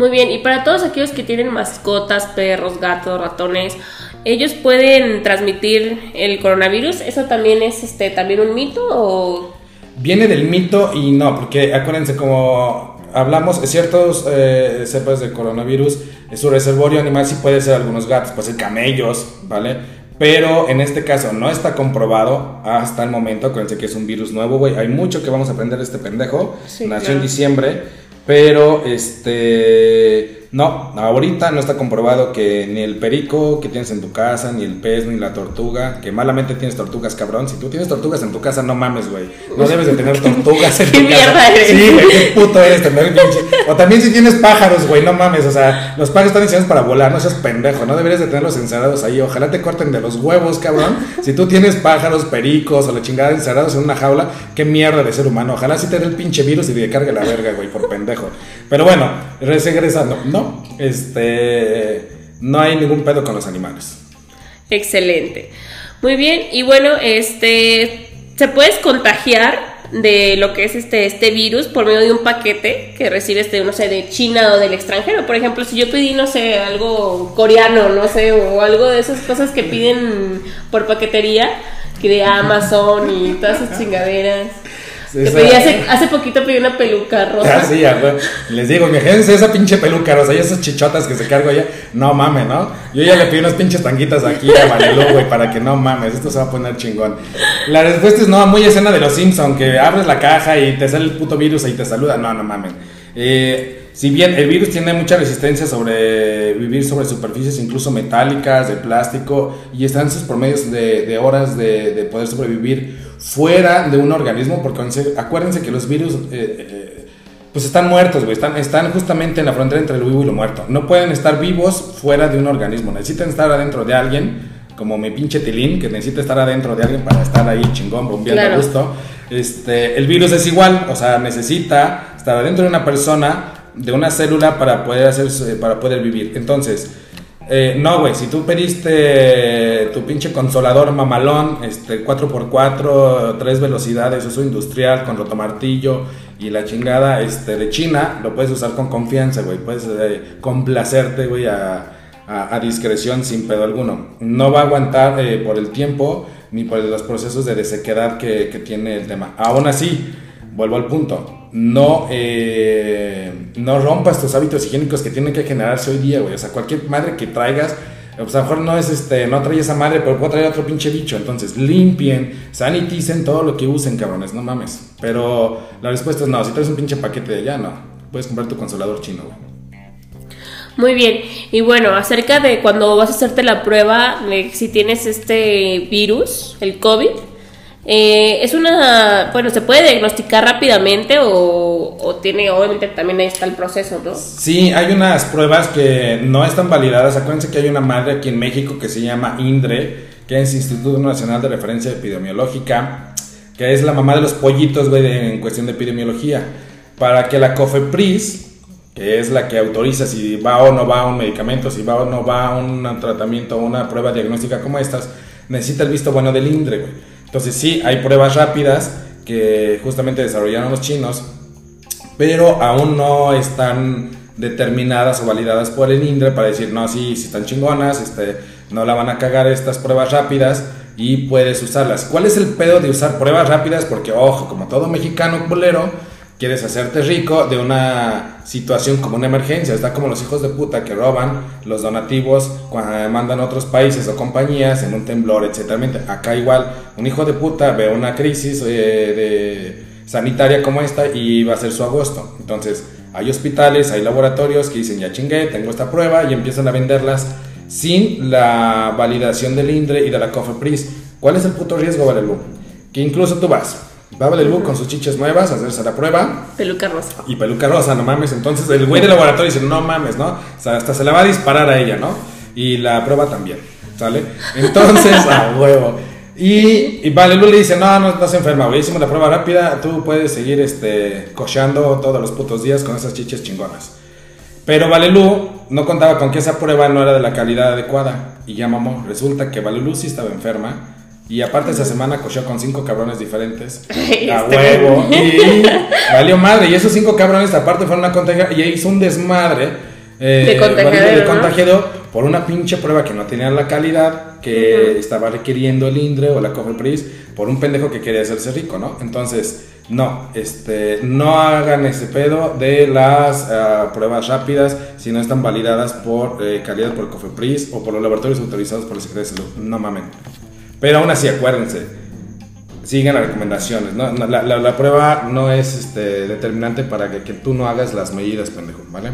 Muy bien, y para todos aquellos que tienen mascotas, perros, gatos, ratones, ellos pueden transmitir el coronavirus. ¿Eso también es este también un mito o Viene del mito y no, porque acuérdense como hablamos, ciertos eh, cepas de coronavirus, su reservorio animal sí puede ser algunos gatos, puede ser camellos, ¿vale? Pero en este caso no está comprobado hasta el momento, acuérdense que es un virus nuevo, güey, hay mucho que vamos a aprender de este pendejo, nació en diciembre, pero este No, ahorita no está comprobado que ni el perico que tienes en tu casa, ni el pez, ni la tortuga, que malamente tienes tortugas, cabrón. Si tú tienes tortugas en tu casa, no mames, güey. No debes de tener tortugas en tu ¿Qué casa. mierda eres? Sí, güey, qué puto eres tener pinche. O también si tienes pájaros, güey, no mames. O sea, los pájaros están diseñados para volar, no seas pendejo. No deberías de tenerlos encerrados ahí. Ojalá te corten de los huevos, cabrón. Si tú tienes pájaros, pericos o la chingada encerrados en una jaula, qué mierda de ser humano. Ojalá sí te dé el pinche virus y te cargue la verga, güey, por pendejo. Pero bueno, regresando. No, este. No hay ningún pedo con los animales. Excelente. Muy bien, y bueno, este se puedes contagiar de lo que es este, este virus por medio de un paquete que recibes de, no sé, de China o del extranjero. Por ejemplo, si yo pedí, no sé, algo coreano, no sé, o algo de esas cosas que piden por paquetería, que de Amazon y todas esas chingaderas. Esa- pedí hace, hace poquito pedí una peluca Ah, rosa. sí, ya. Les digo, imagínense esa pinche peluca rosa y esas chichotas que se cargo ya. No mames, ¿no? Yo ya le pedí unas pinches tanguitas aquí a Valelu, güey, para que no mames, esto se va a poner chingón. La respuesta es no, muy escena de los Simpson, que abres la caja y te sale el puto virus y te saluda. No, no mames. Eh, si bien el virus tiene mucha resistencia sobre vivir sobre superficies incluso metálicas, de plástico, y están sus promedios de, de horas de, de poder sobrevivir fuera de un organismo, porque acuérdense- que los virus eh, eh, pues están muertos, güey, están, están justamente en la frontera entre lo vivo y lo muerto. No pueden estar vivos fuera de un organismo, necesitan estar adentro de alguien, como mi pinche tilín, que necesita estar adentro de alguien para estar ahí chingón, bombeando Claro. a gusto. Este, el virus es igual, o sea, necesita estar adentro de una persona, de una célula para poder, hacer, para poder vivir. Entonces, eh, no, güey, si tú pediste tu pinche consolador mamalón, este 4x4, tres velocidades, uso industrial con rotomartillo y la chingada este, de China, lo puedes usar con confianza, güey. Puedes eh, complacerte, güey, a, discreción sin pedo alguno. No va a aguantar eh, por el tiempo ni por los procesos de desequedad que, que tiene el tema. Aún así, vuelvo al punto. No, eh, no rompas tus hábitos higiénicos que tienen que generarse hoy día, güey. O sea, cualquier madre que traigas, a lo mejor no es este, no trae esa madre, pero puede traer otro pinche bicho. Entonces, limpien, saniticen todo lo que usen, cabrones, no mames. Pero la respuesta es no, si traes un pinche paquete de allá, no. Puedes comprar tu consolador chino, güey. Muy bien. Y bueno, acerca de cuando vas a hacerte la prueba, de si tienes este virus, el COVID, eh, es una, bueno, se puede diagnosticar rápidamente o, tiene, obviamente también ahí está el proceso, ¿no? Sí, hay unas pruebas que no están validadas. Acuérdense que hay una madre aquí en México que se llama INDRE, que es Instituto Nacional de Referencia Epidemiológica, que es la mamá de los pollitos, güey, en cuestión de epidemiología. Para que la COFEPRIS, que es la que autoriza si va o no va un medicamento, si va o no va un tratamiento una prueba diagnóstica como estas, necesita el visto bueno del INDRE. Entonces sí, hay pruebas rápidas que justamente desarrollaron los chinos, pero aún no están determinadas o validadas por el INDRE para decir, no, sí, sí están chingonas, este, no la van a cagar estas pruebas rápidas y puedes usarlas. ¿Cuál es el pedo de usar pruebas rápidas? Porque, ojo, como todo mexicano culero, quieres hacerte rico de una situación como una emergencia. Está como los hijos de puta que roban los donativos cuando mandan a otros países o compañías en un temblor, etc. Acá igual, un hijo de puta ve una crisis eh, de sanitaria como esta y va a ser su agosto. Entonces, hay hospitales, hay laboratorios que dicen, ya chingué, tengo esta prueba y empiezan a venderlas sin la validación del INDRE y de la COFEPRIS. ¿Cuál es el puto riesgo, Valelu? Que incluso tú vas, va Valelu con sus chiches nuevas a hacerse la prueba Peluca rosa. y peluca rosa, no mames. Entonces el güey del laboratorio dice, no mames, ¿no? O sea, hasta se la va a disparar a ella, ¿no? Y la prueba también, ¿sale? Entonces, a huevo. Y, y vale, le dice, no, no, no se enferma, güey, hicimos la prueba rápida, tú puedes seguir este, cocheando todos los putos días con esas chiches chingonas. Pero Valelu no contaba con que esa prueba no era de la calidad adecuada. Y ya mamó, resulta que Valelu sí estaba enferma. Y aparte esa semana cocheó con cinco cabrones diferentes. A Este huevo. Y valió madre. Y esos cinco cabrones aparte fueron a contagiar. Y hizo un desmadre. eh, De contagiadero, Valelu de ¿no? por una pinche prueba que no tenía la calidad que estaba requiriendo el INDRE o la COFEPRIS por un pendejo que quería hacerse rico, ¿no? Entonces, no, este, no hagan ese pedo de las ah, pruebas rápidas si no están validadas por eh, calidad por COFEPRIS o por los laboratorios autorizados por la Secretaría de Salud. No mamen. Pero aún así, acuérdense, sigan las recomendaciones. ¿no? La, la- la prueba no es este, determinante para que, que tú no hagas las medidas, pendejo, ¿vale?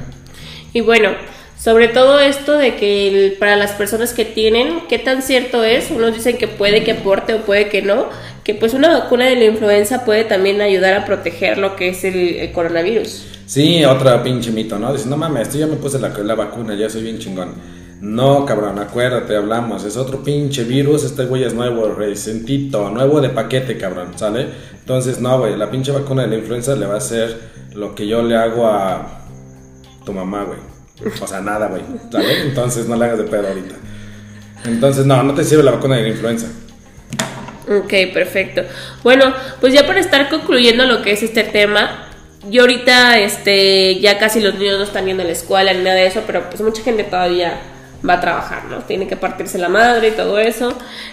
Y bueno, sobre todo esto de que el- para las personas que tienen, ¿qué tan cierto es? Unos dicen que puede que aporte o puede que no, que pues una vacuna de la influenza puede también ayudar a proteger lo que es el, el coronavirus. Sí, otra pinche mito, ¿no? Dices, no mames, esto ya me puse la, la vacuna, ya soy bien chingón. No, cabrón, acuérdate, hablamos, es otro pinche virus, este güey es nuevo, recentito, nuevo de paquete, cabrón, ¿sale? Entonces, no, güey, la pinche vacuna de la influenza le va a hacer lo que yo le hago a tu mamá, güey. O sea, nada, güey, ¿sale? Entonces, no le hagas de pedo ahorita. Entonces, no, no te sirve la vacuna de la influenza. Ok, perfecto. Bueno, pues ya para estar concluyendo lo que es este tema, yo ahorita, este, ya casi los niños no están yendo a la escuela ni nada de eso, pero pues mucha gente todavía va a trabajar, ¿no? Tiene que partirse la madre y todo eso.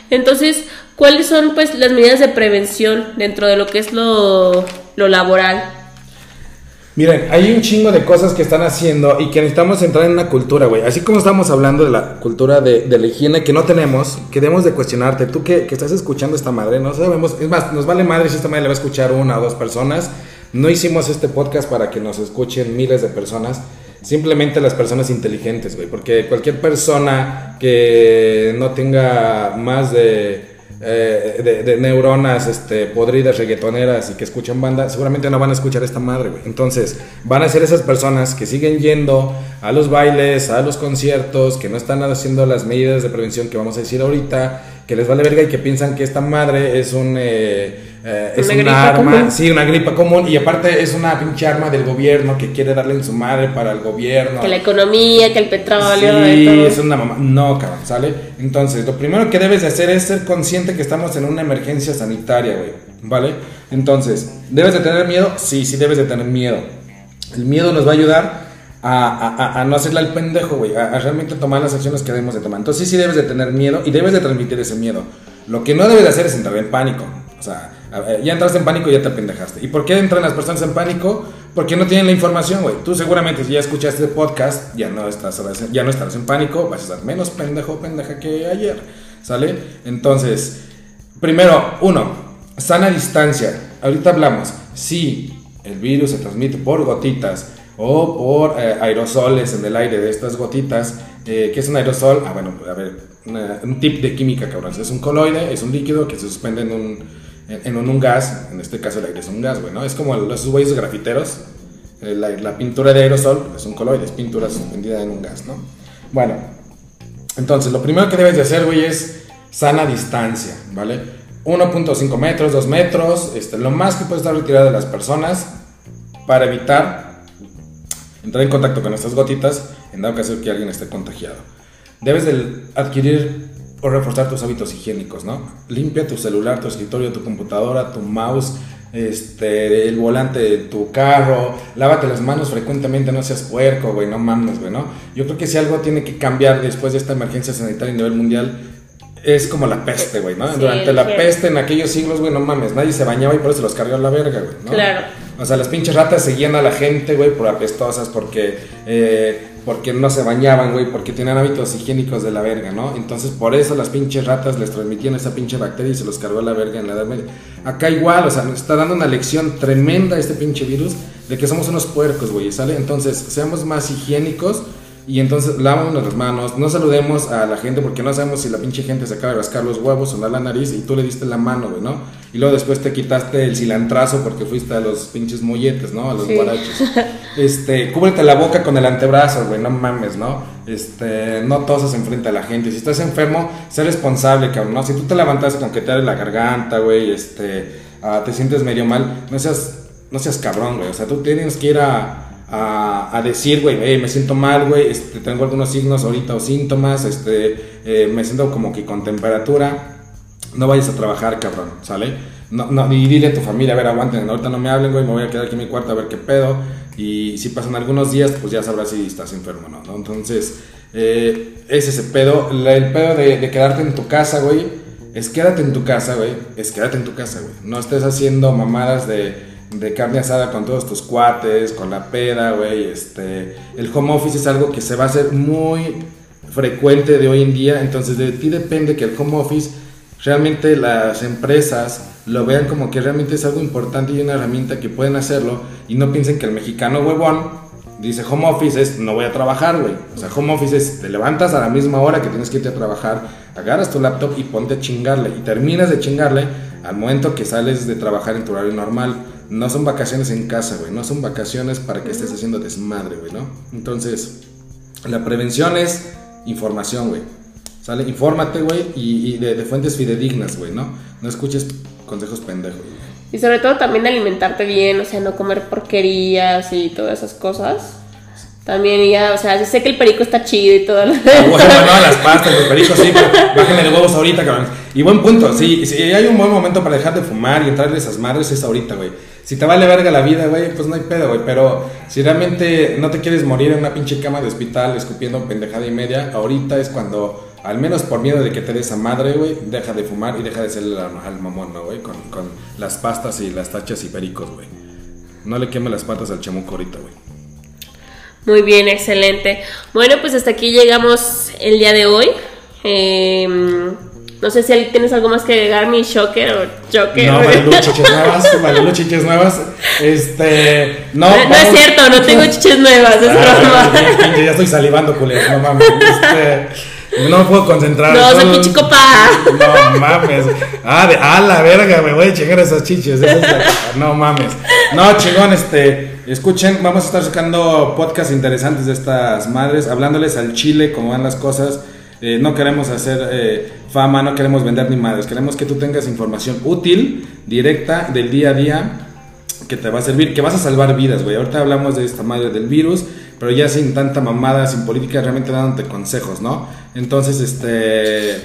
Entonces, ¿cuáles son pues las medidas de prevención dentro de lo que es lo, lo laboral? Miren, hay un chingo de cosas que están haciendo y que necesitamos entrar en una cultura, güey. Así como estamos hablando de la cultura de, de la higiene que no tenemos, que debemos de cuestionarte. Tú que, que estás escuchando esta madre, no sabemos, es más, nos vale madre si esta madre la va a escuchar una o dos personas. No hicimos este podcast para que nos escuchen miles de personas. Simplemente las personas inteligentes, güey. Porque cualquier persona que no tenga más de eh, de, de neuronas este, podridas, reggaetoneras y que escuchan banda, seguramente no van a escuchar esta madre, güey. Entonces, van a ser esas personas que siguen yendo a los bailes, a los conciertos, que no están haciendo las medidas de prevención que vamos a decir ahorita, que les vale verga y que piensan que esta madre es un. eh, eh, es Una un gripa arma, común. sí, una gripa común y aparte es una pinche arma del gobierno que quiere darle en su madre para el gobierno. Que la economía, que el petróleo, Sí, todo. es una mamá. No, cabrón, ¿sale? Entonces, lo primero que debes de hacer es ser consciente que estamos en una emergencia sanitaria, güey. ¿Vale? Entonces, ¿debes de tener miedo? Sí, sí debes de tener miedo. El miedo nos va a ayudar a, no hacerle al pendejo, güey. A, realmente tomar las acciones que debemos de tomar. Entonces, sí, sí debes de tener miedo y debes de transmitir ese miedo. Lo que no debes de hacer es entrar en pánico. O sea, ya entraste en pánico y ya te pendejaste. ¿Y por qué entran las personas en pánico? Porque no tienen la información, güey. Tú seguramente si ya escuchaste el podcast, ya no, estás, ya no estarás en pánico, vas a estar menos pendejo pendeja que ayer, ¿sale? Entonces, primero, uno, sana distancia. Ahorita hablamos, si el virus se transmite por gotitas o por eh, aerosoles en el aire de estas gotitas, eh, ¿qué es un aerosol? Ah, bueno, a ver, una- un tip de química, cabrón. Es un coloide, es un líquido que se suspende en un, en, en un, gas, en este caso el aire es un gas, güey, ¿no? Es como los güeyes grafiteros, eh, la, la pintura de aerosol es un coloide, es pintura suspendida en un gas, ¿no? Bueno, entonces lo primero que debes de hacer, güey, es sana distancia, ¿vale? 1.5 metros, 2 metros, este, lo más que puedes estar retirado de las personas para evitar entrar en contacto con estas gotitas en dado caso que alguien esté contagiado. Debes de adquirir o reforzar tus hábitos higiénicos, ¿no? Limpia tu celular, tu escritorio, tu computadora, tu mouse, este, el volante de tu carro, lávate las manos frecuentemente, no seas puerco, güey, no mames, güey, ¿no? Yo creo que si algo tiene que cambiar después de esta emergencia sanitaria a nivel mundial, es como la peste, güey, ¿no? Sí, Durante la peste en aquellos siglos, güey, no mames, nadie se bañaba y por eso los cargó a la verga, güey, ¿no? Claro. O sea, las pinches ratas seguían a la gente, güey, por apestosas, porque, eh, porque no se bañaban, güey, porque tenían hábitos higiénicos de la verga, ¿no? Entonces, por eso las pinches ratas les transmitían esa pinche bacteria y se los cargó la verga en la Edad Media. Acá igual, o sea, nos está dando una lección tremenda este pinche virus de que somos unos puercos, güey, ¿sale? Entonces, seamos más higiénicos y entonces lavamos las manos, no saludemos a la gente porque no sabemos si la pinche gente se acaba de rascar los huevos o la nariz y tú le diste la mano, güey, ¿no? Y luego después te quitaste el cilantrazo porque fuiste a los pinches molletes, ¿no? A los Sí. guarachos. Este, cúbrete la boca con el antebrazo, güey, no mames, ¿no? Este, no tosas enfrente a la gente. Si estás enfermo, sé responsable, cabrón, ¿no? Si tú te levantas con que te abre la garganta, güey, este, ah, te sientes medio mal, no seas, no seas cabrón, güey. O sea, tú tienes que ir a, a, a decir, güey, "Hey, me siento mal, güey, este, tengo algunos signos ahorita o síntomas, este, eh, me siento como que con temperatura. No vayas a trabajar, cabrón, ¿sale? No, no, y dile a tu familia, a ver, aguanten, ahorita no me hablen, güey, me voy a quedar aquí en mi cuarto a ver qué pedo. Y si pasan algunos días, pues ya sabrás si estás enfermo no. Entonces, eh, es ese pedo. El pedo de, de quedarte en tu casa, güey, es quédate en tu casa, güey. Es quédate en tu casa, güey. No estés haciendo mamadas de, de carne asada con todos tus cuates, con la peda, güey. Este, el home office es algo que se va a hacer muy frecuente de hoy en día. Entonces, de ti depende que el home office realmente las empresas lo vean como que realmente es algo importante y una herramienta que pueden hacerlo y no piensen que el mexicano huevón Dice home office es no voy a trabajar, güey. O sea, home office es te levantas a la misma hora que tienes que irte a trabajar, agarras tu laptop y ponte a chingarle. Y terminas de chingarle al momento que sales de trabajar en tu horario normal. No son vacaciones en casa, güey. No son vacaciones para que estés haciendo desmadre, güey, ¿no? Entonces, la prevención es información, güey. ¿Sale? Infórmate, güey, y, y de, de fuentes fidedignas, güey, ¿no? No escuches consejos pendejos, güey. Y sobre todo también alimentarte bien, o sea, no comer porquerías y todas esas cosas. También ya, o sea, yo sé que el perico está chido y todo. Ah, bueno, no, las pastas, los pericos, sí, pero bájenle de huevos ahorita, cabrón. Y buen punto, sí, si hay un buen momento para dejar de fumar y entrarle esas madres es ahorita, güey. Si te vale verga la vida, güey, pues no hay pedo, güey. Pero si realmente no te quieres morir en una pinche cama de hospital escupiendo pendejada y media, ahorita es cuando, al menos por miedo de que te des a madre, güey, deja de fumar y deja de ser el, al mamón, ¿no, güey? Con, con las pastas y las tachas y pericos, güey. No le queme las patas al chamuco ahorita, güey. Muy bien, excelente. Bueno, pues hasta aquí llegamos el día de hoy. Eh, no sé si tienes algo más que agregar, mi Shocker o Joker. No, Marilu, chiches nuevas, Marilu, chiches nuevas. Este, no. No, no es cierto, no tengo chiches nuevas, es Ah, broma. ya estoy salivando, culero, no mames. Este, no me puedo concentrar. No, soy pinche copa. No mames. Ah, de, ah, la verga, me voy a chingar esas chiches. No mames. No, chingón, este. Escuchen, vamos a estar sacando podcasts interesantes de estas madres, hablándoles al chile, cómo van las cosas. Eh, no queremos hacer eh, fama, no queremos vender ni madres. Queremos que tú tengas información útil, directa, del día a día, que te va a servir, que vas a salvar vidas, güey. Ahorita hablamos de esta madre del virus, pero ya sin tanta mamada, sin política, realmente dándote consejos, ¿no? Entonces, este.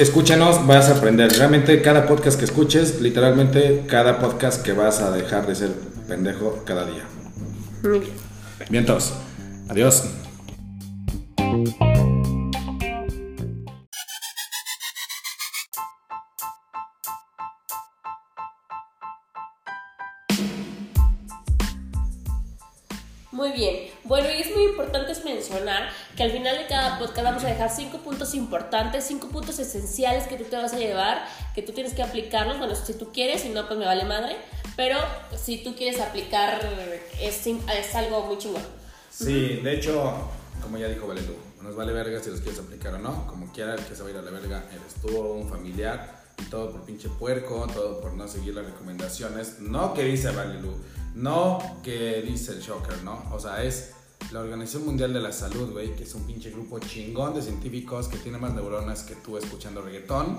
Escúchanos, vas a aprender. Realmente cada podcast que escuches, literalmente cada podcast que vas a dejar de ser pendejo cada día. Muy bien. Vientos. Adiós. Que al final de cada podcast vamos a dejar cinco puntos importantes, cinco puntos esenciales que tú te vas a llevar, que tú tienes que aplicarlos. Bueno, si tú quieres, si no, pues me vale madre. Pero si tú quieres aplicar, es, es algo muy chingón. Sí, de hecho, como ya dijo Valelu, nos vale verga si los quieres aplicar o no. Como quiera, el que se va a ir a la verga eres tú un familiar. Todo por pinche puerco, todo por no seguir las recomendaciones. No que dice Valelu, no que dice el Shocker, ¿no? O sea, es la Organización Mundial de la Salud, güey, que es un pinche grupo chingón de científicos que tiene más neuronas que tú escuchando reggaetón.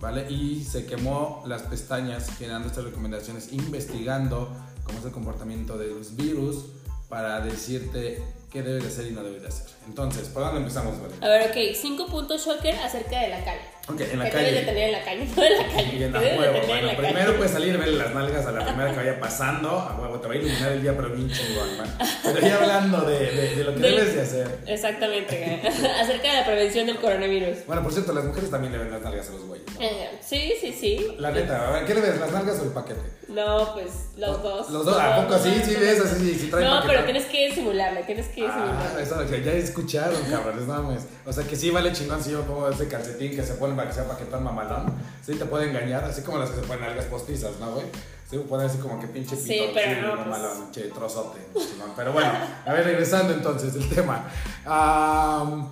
¿Vale? Y se quemó las pestañas generando estas recomendaciones, investigando cómo es el comportamiento de los virus para decirte qué debes de hacer y no debes de hacer. Entonces, ¿por dónde empezamos, Vale? A ver, ok, cinco puntos shocker acerca de la calle. Ok, en la calle. de tener en la calle, no en la calle. Y en la que debes de huevo, en la primero puedes salir, verle las nalgas a la primera que vaya pasando, a huevo, te va a iluminar el día, pero bien chingón, man. Pero ya hablando de, de- de lo que debes de hacer. Exactamente, acerca de la prevención del coronavirus. Bueno, por cierto, las mujeres también le ven las nalgas a los güeyes, ¿no? Eh, Sí, sí, sí. La neta, ¿qué le ves, las nalgas o el paquete? No, pues los dos. Los dos, ¿a poco sí? Sí, ves, así, sí, sí traen No, paquete. pero tienes que simularle, tienes que Ah, simularle. eso lo que ya escucharon, cabrones, no mames. O sea que sí vale chingón si yo pongo ese calcetín que se pone para que sea paquetón mamalón. Sí te puede engañar, así como las que se ponen algas postizas, ¿no, güey? Sí, puede así como que pinche Sí, pito, pero no, pues. mamalón, che, trozote. Pero bueno, a ver, regresando entonces el tema. Am,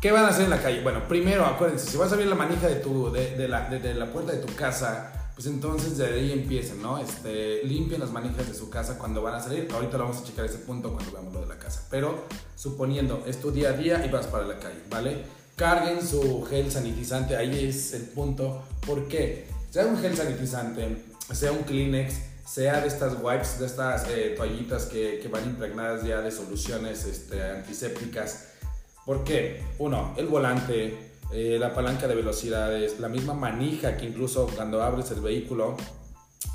¿Qué van a hacer en la calle? Bueno, primero, acuérdense, si vas a abrir la manija de, tu, de, de la, de, de la puerta de tu casa, pues entonces de ahí empiecen, ¿no? Este, limpien las manijas de su casa cuando van a salir. Ahorita lo vamos a checar ese punto cuando veamos lo de la casa. Pero suponiendo, es tu día a día y vas para la calle, ¿vale? Carguen su gel sanitizante, ahí es el punto. ¿Por qué? Sea un gel sanitizante, sea un Kleenex, sea de estas wipes, de estas eh, toallitas que, que van impregnadas ya de soluciones este, antisépticas. ¿Por qué? Uno, el volante, eh, la palanca de velocidades, la misma manija que incluso cuando abres el vehículo,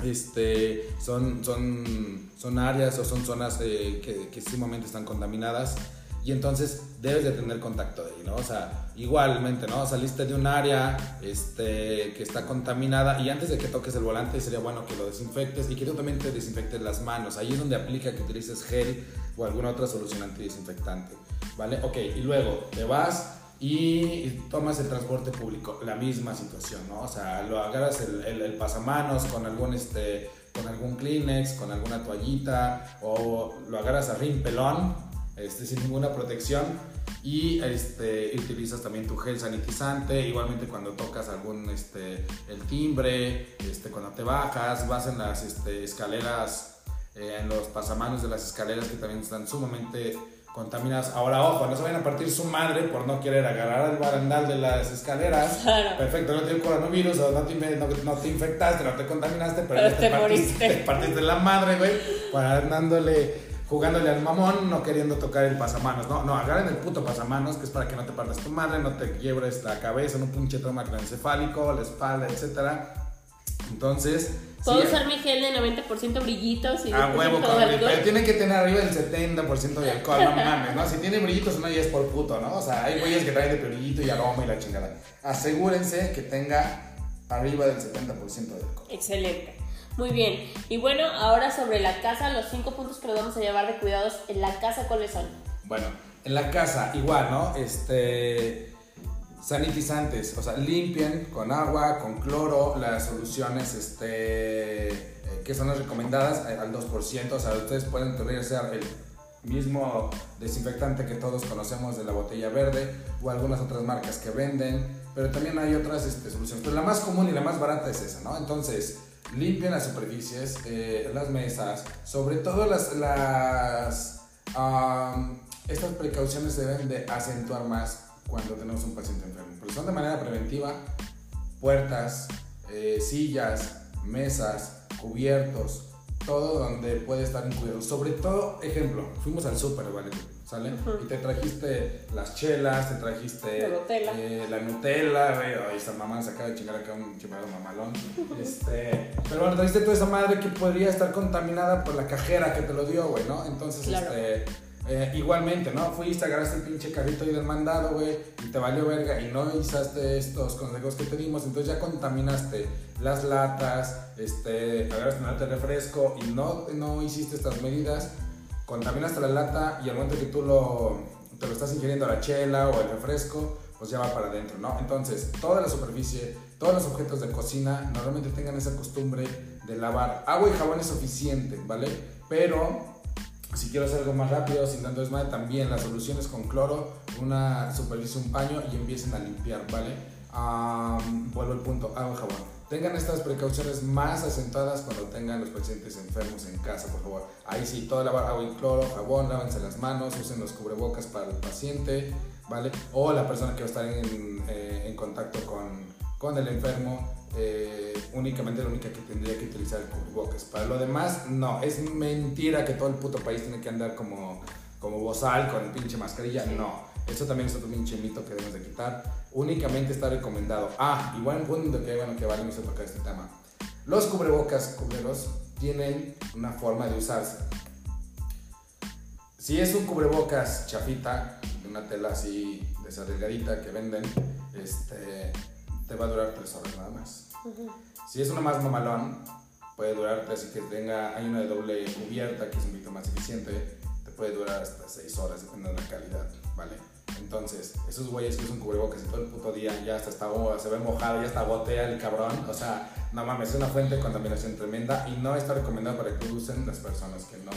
este, son, son, son áreas o son zonas eh, que, que sumamente están contaminadas y entonces debes de tener contacto de ahí, ¿no? O sea, igualmente, ¿no? Saliste de un área este, que está contaminada y antes de que toques el volante sería bueno que lo desinfectes y que tú también te desinfectes las manos. Ahí es donde aplica que utilices gel o alguna otra solución antidesinfectante, ¿vale? Ok, y luego te vas y tomas el transporte público, la misma situación, ¿no? O sea, lo agarras el, el, el pasamanos con algún, este, con algún Kleenex, con alguna toallita, o lo agarras a rim pelón, este, sin ninguna protección y este, utilizas también tu gel sanitizante, igualmente cuando tocas algún, este, el timbre, este, cuando te bajas, vas en las este, escaleras, eh, en los pasamanos de las escaleras que también están sumamente contaminadas. Ahora, ojo, no se vayan a partir su madre por no querer agarrar el barandal de las escaleras. Perfecto, no tiene coronavirus, o no te, no, te infectaste, no te contaminaste, pero, te, partiste, te partiste la madre, güey, para dándole jugándole al mamón, no queriendo tocar el pasamanos. No, no, agarren el puto pasamanos, que es para que no te partas tu madre, no te quiebres la cabeza, no un pinche trauma craneoencefálico, la espalda, etc. Entonces. Puedo usar mi gel de 90% brillitos y. Ah, huevo, pero tiene que tener arriba el 70% de alcohol, no mames, ¿no? Si tiene brillitos, no ya es por puto, ¿no? O sea, hay güeyes que traen de brillito y aroma y la chingada. Asegúrense que tenga arriba del 70% de alcohol. Excelente. Muy bien. Y bueno, ahora sobre la casa, los cinco puntos que nos vamos a llevar de cuidados en la casa, ¿cuáles son? Bueno, en la casa, igual, ¿no? Este. Sanitizantes, o sea, limpien con agua, con cloro, las soluciones este, eh, que son las recomendadas eh, al 2%, o sea, ustedes pueden utilizar el mismo desinfectante que todos conocemos de la botella verde o algunas otras marcas que venden, pero también hay otras este, soluciones. Pero la más común y la más barata es esa, ¿no? Entonces, limpien las superficies, eh, las mesas, sobre todo las, las estas precauciones se deben de acentuar más cuando tenemos un paciente enfermo, pero son de manera preventiva, puertas, eh, sillas, mesas, cubiertos, todo donde puede estar incluido. Sobre todo, ejemplo, fuimos al súper, ¿vale? ¿Sale? Y te trajiste las chelas, te trajiste la Nutella, eh, la Nutella güey, ay, esa mamá se acaba de chingar acá un chimado mamalón, este, pero bueno, trajiste toda esa madre que podría estar contaminada por la cajera que te lo dio, güey, ¿no? Entonces, este... Eh, igualmente, ¿no? Fuiste, agarraste el pinche carrito ahí del mandado, güey, y te valió verga y no usaste estos consejos que te dimos, entonces ya contaminaste las latas, este, agarraste una lata de refresco y no, no hiciste estas medidas, contaminas la lata y al momento que tú lo, te lo estás ingiriendo la chela o el refresco, pues ya va para adentro, ¿no? Entonces, toda la superficie, todos los objetos de cocina normalmente tengan esa costumbre de lavar. Agua y jabón es suficiente, ¿vale? Pero si quiero hacer algo más rápido, sin tanto desmadre, también las soluciones con cloro, una superficie, un paño y empiecen a limpiar, ¿vale? vuelvo al punto, agua y jabón tengan estas precauciones más acentuadas cuando tengan los pacientes enfermos en casa, por favor. Ahí sí, todo lavar agua y cloro, jabón, lávense las manos, usen los cubrebocas para el paciente, ¿vale? O la persona que va a estar en, eh, en contacto con, con, el enfermo, eh, únicamente la única que tendría que utilizar el cubrebocas. Para lo demás, no, es mentira que todo el puto país tiene que andar como, como bozal con pinche mascarilla, no. Eso también es otro pinche mito que debemos de quitar. Únicamente está recomendado. Ah, igual un punto que, bueno, que vale mucho tocar este tema. Los cubrebocas cubreros tienen una forma de usarse. Si es un cubrebocas chafita, una tela así de esa delgadita que venden, este, te va a durar tres horas nada más. Si es uno más mamalón, puede durar así que tenga, hay una de doble cubierta que es un poquito más eficiente, te puede durar hasta seis horas dependiendo de la calidad, ¿vale? Entonces, esos güeyes que usan cubrebocas todo el puto día ya hasta está, se ve mojado, ya está gotea el cabrón. O sea, no mames, es una fuente de contaminación tremenda y no está recomendado para que usen las personas que no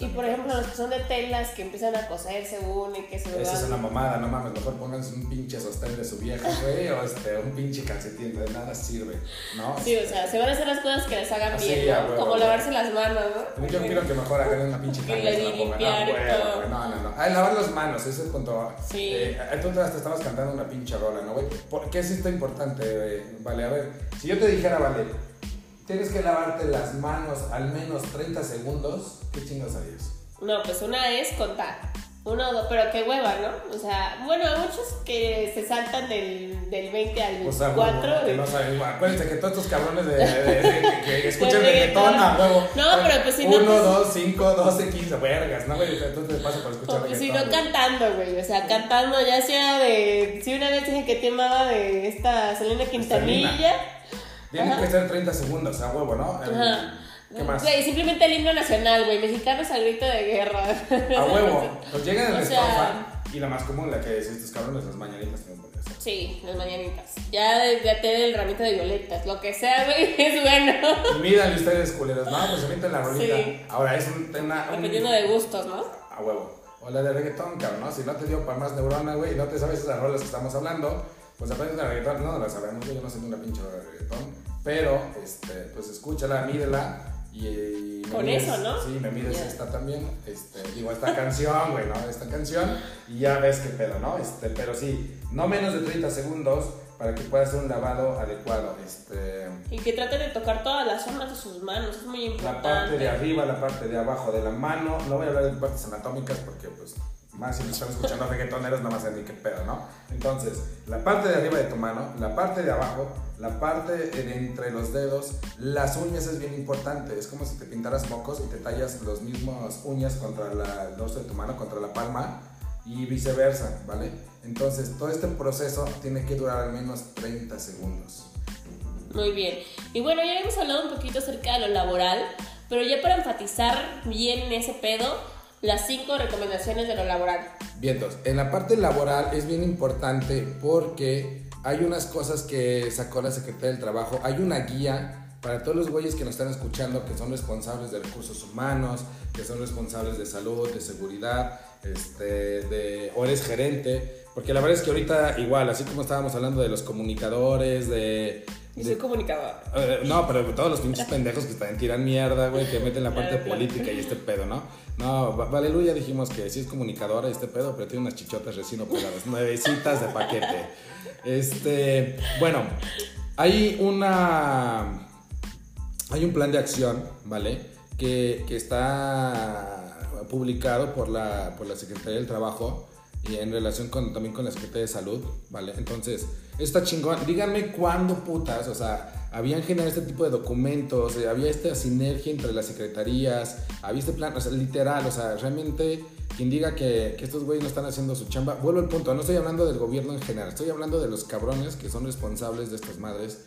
y por ejemplo, los que son de telas que empiezan a coser según y que se Esa es una mamada, no mames, mejor pónganse un pinche sostén de su vieja, güey, o este, un pinche calcetín, de nada sirve, ¿no? Sí, o sea, se van a hacer las cosas que les hagan bien, ¿no? Como lavarse las manos, ¿no? Yo quiero que mejor hagan una pinche y todo. No, no, no. Ay, lavar las manos, ese es el punto. Sí. Eh, tú te estabas cantando una pinche rola, ¿no, güey? ¿Por qué es esto importante, Vale, a ver, si yo te dijera, vale, tienes que lavarte las manos al menos 30 segundos, ¿qué chingos harías? No, pues una es contar. Uno, dos, pero qué hueva, ¿no? O sea, bueno, hay muchos que se saltan del, del 20 al 24. O que no saben, acuérdense que todos estos cabrones de, que, escuchan reggaetón a huevo. No, pero pues si no. 1, 2, 5, 12, 15, vergas, ¿no, güey? Entonces te pasa por escuchar Pues si no cantando, güey. O sea, cantando ya sea de. Si una vez dije que te amaba de esta Selena Quintanilla. Tiene que ser 30 segundos, a huevo, ¿no? Ajá. ¿Qué más? Güey, simplemente el himno nacional, güey. Mexicanos al grito de guerra. A huevo. Pues llegan en la estofa. Y la más común, la que es estos cabrones, las mañanitas. Sí, las mañanitas. Ya, ya den el ramito de violetas, lo que sea, güey, es bueno. Mídanle ustedes, culeros, ¿no? Pues se meten la rolita. Sí. Ahora es un tema. un- Dependiendo de gustos, ¿no? A huevo. O la de reggaetón, cabrón, ¿no? Si no te dio para más neurona, güey, y no te sabes esas rolas que estamos hablando, pues aprendes de reggaetón. No, no la sabemos, yo no sé ni una pinche de reggaetón. Pero, este, pues escúchala, mídela. Y, y Con mides- eso, ¿no? Sí, me mides Ya. esta también. Este, digo, esta canción, güey, ¿no? Esta canción. Y ya ves qué pedo, ¿no? Este, pero sí, no menos de 30 segundos para que puedas hacer un lavado adecuado. Este. Y que trate de tocar todas las zonas de sus manos, es muy La parte de importante. arriba, la parte de abajo de la mano. No voy a hablar de partes anatómicas porque, pues, más si están escuchando reggaetoneros, no más ni qué pedo, ¿no? Entonces, la parte de arriba de tu mano, la parte de abajo, la parte de entre los dedos, las uñas es bien importante. Es como si te pintaras mocos y te tallas los mismos uñas contra la, el dorso de tu mano, contra la palma y viceversa, ¿vale? Entonces, todo este proceso tiene que durar al menos 30 segundos. Muy bien. Y bueno, ya hemos hablado un poquito acerca de lo laboral, pero ya para enfatizar bien ese pedo, las cinco recomendaciones de lo laboral. Vientos, en la parte laboral es bien importante porque hay unas cosas que sacó la Secretaría del Trabajo, hay una guía para todos los güeyes que nos están escuchando que son responsables de recursos humanos, que son responsables de salud, de seguridad, este, de, o eres gerente, porque la verdad es que ahorita igual, así como estábamos hablando de los comunicadores, de... Y de- soy comunicador. eh, no, pero todos los pinches pendejos que están tiran mierda, güey, que meten la parte política y este pedo, ¿no? No, Va- Valeru ya dijimos que sí es comunicadora este pedo, pero tiene unas chichotas recién operadas, nuevecitas de paquete. Este, bueno, hay una. Hay un plan de acción, ¿vale? Que, que está publicado por la, por la Secretaría del Trabajo y en relación con, también con la Secretaría de Salud, ¿vale? Entonces, está chingón. Díganme cuándo putas, o sea, habían generado este tipo de documentos, eh, había esta sinergia entre las secretarías, había este plan, o sea, literal, o sea, realmente quien diga que, que estos güeyes no están haciendo su chamba, vuelvo al punto, no estoy hablando del gobierno en general, estoy hablando de los cabrones que son responsables de estas madres.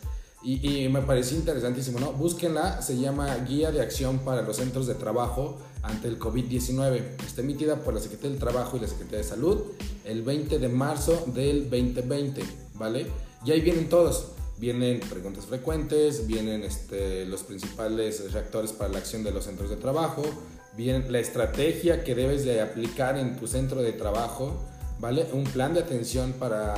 Y, y me pareció interesantísimo, ¿no? Búsquenla, se llama Guía de Acción para los Centros de Trabajo ante el COVID-19. Está emitida por la Secretaría del Trabajo y la Secretaría de Salud el 20 de marzo del 2020, ¿vale? Y ahí vienen todos. Vienen preguntas frecuentes, vienen este, los principales reactores para la acción de los centros de trabajo, viene la estrategia que debes de aplicar en tu centro de trabajo, ¿vale? Un plan de atención para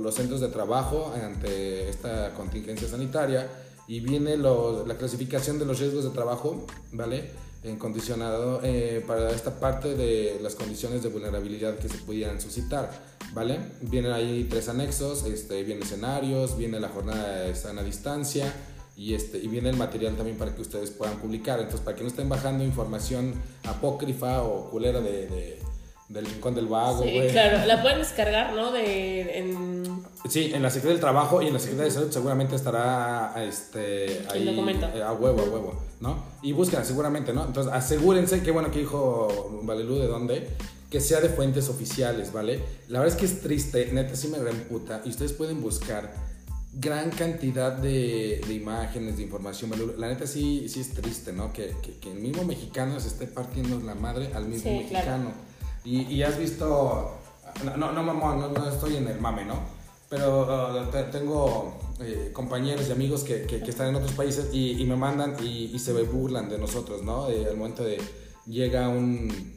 los centros de trabajo ante esta contingencia sanitaria y viene la clasificación de los riesgos de trabajo, ¿vale? En condicionado eh, para esta parte de las condiciones de vulnerabilidad que se pudieran suscitar, ¿vale? Vienen ahí tres anexos, este, vienen escenarios, viene la jornada de sana distancia y, este, y viene el material también para que ustedes puedan publicar. Entonces, para que no estén bajando información apócrifa o culera de, de- del rincón del vago, Sí, claro, la pueden descargar, ¿no? De, en... Sí, en la Secretaría del Trabajo y en la Secretaría de Salud seguramente estará este, ahí documento. eh, a huevo, a huevo, ¿no? Y buscan seguramente, ¿no? Entonces asegúrense, qué bueno que dijo Valelu de dónde, que sea de fuentes oficiales, ¿vale? La verdad es que es triste, neta sí me reemputa y ustedes pueden buscar gran cantidad de, de imágenes, de información. La neta sí, sí es triste, ¿no? Que, que- que el mismo mexicano se esté partiendo la madre al mismo Sí, claro. mexicano. Y, y has visto, no, no, no, mamón, no, no estoy en el mame, ¿no? Pero uh, te- tengo eh, compañeros y amigos que, que- que están en otros países y, y me mandan y, y se burlan de nosotros, ¿no? Eh, al momento de llega un,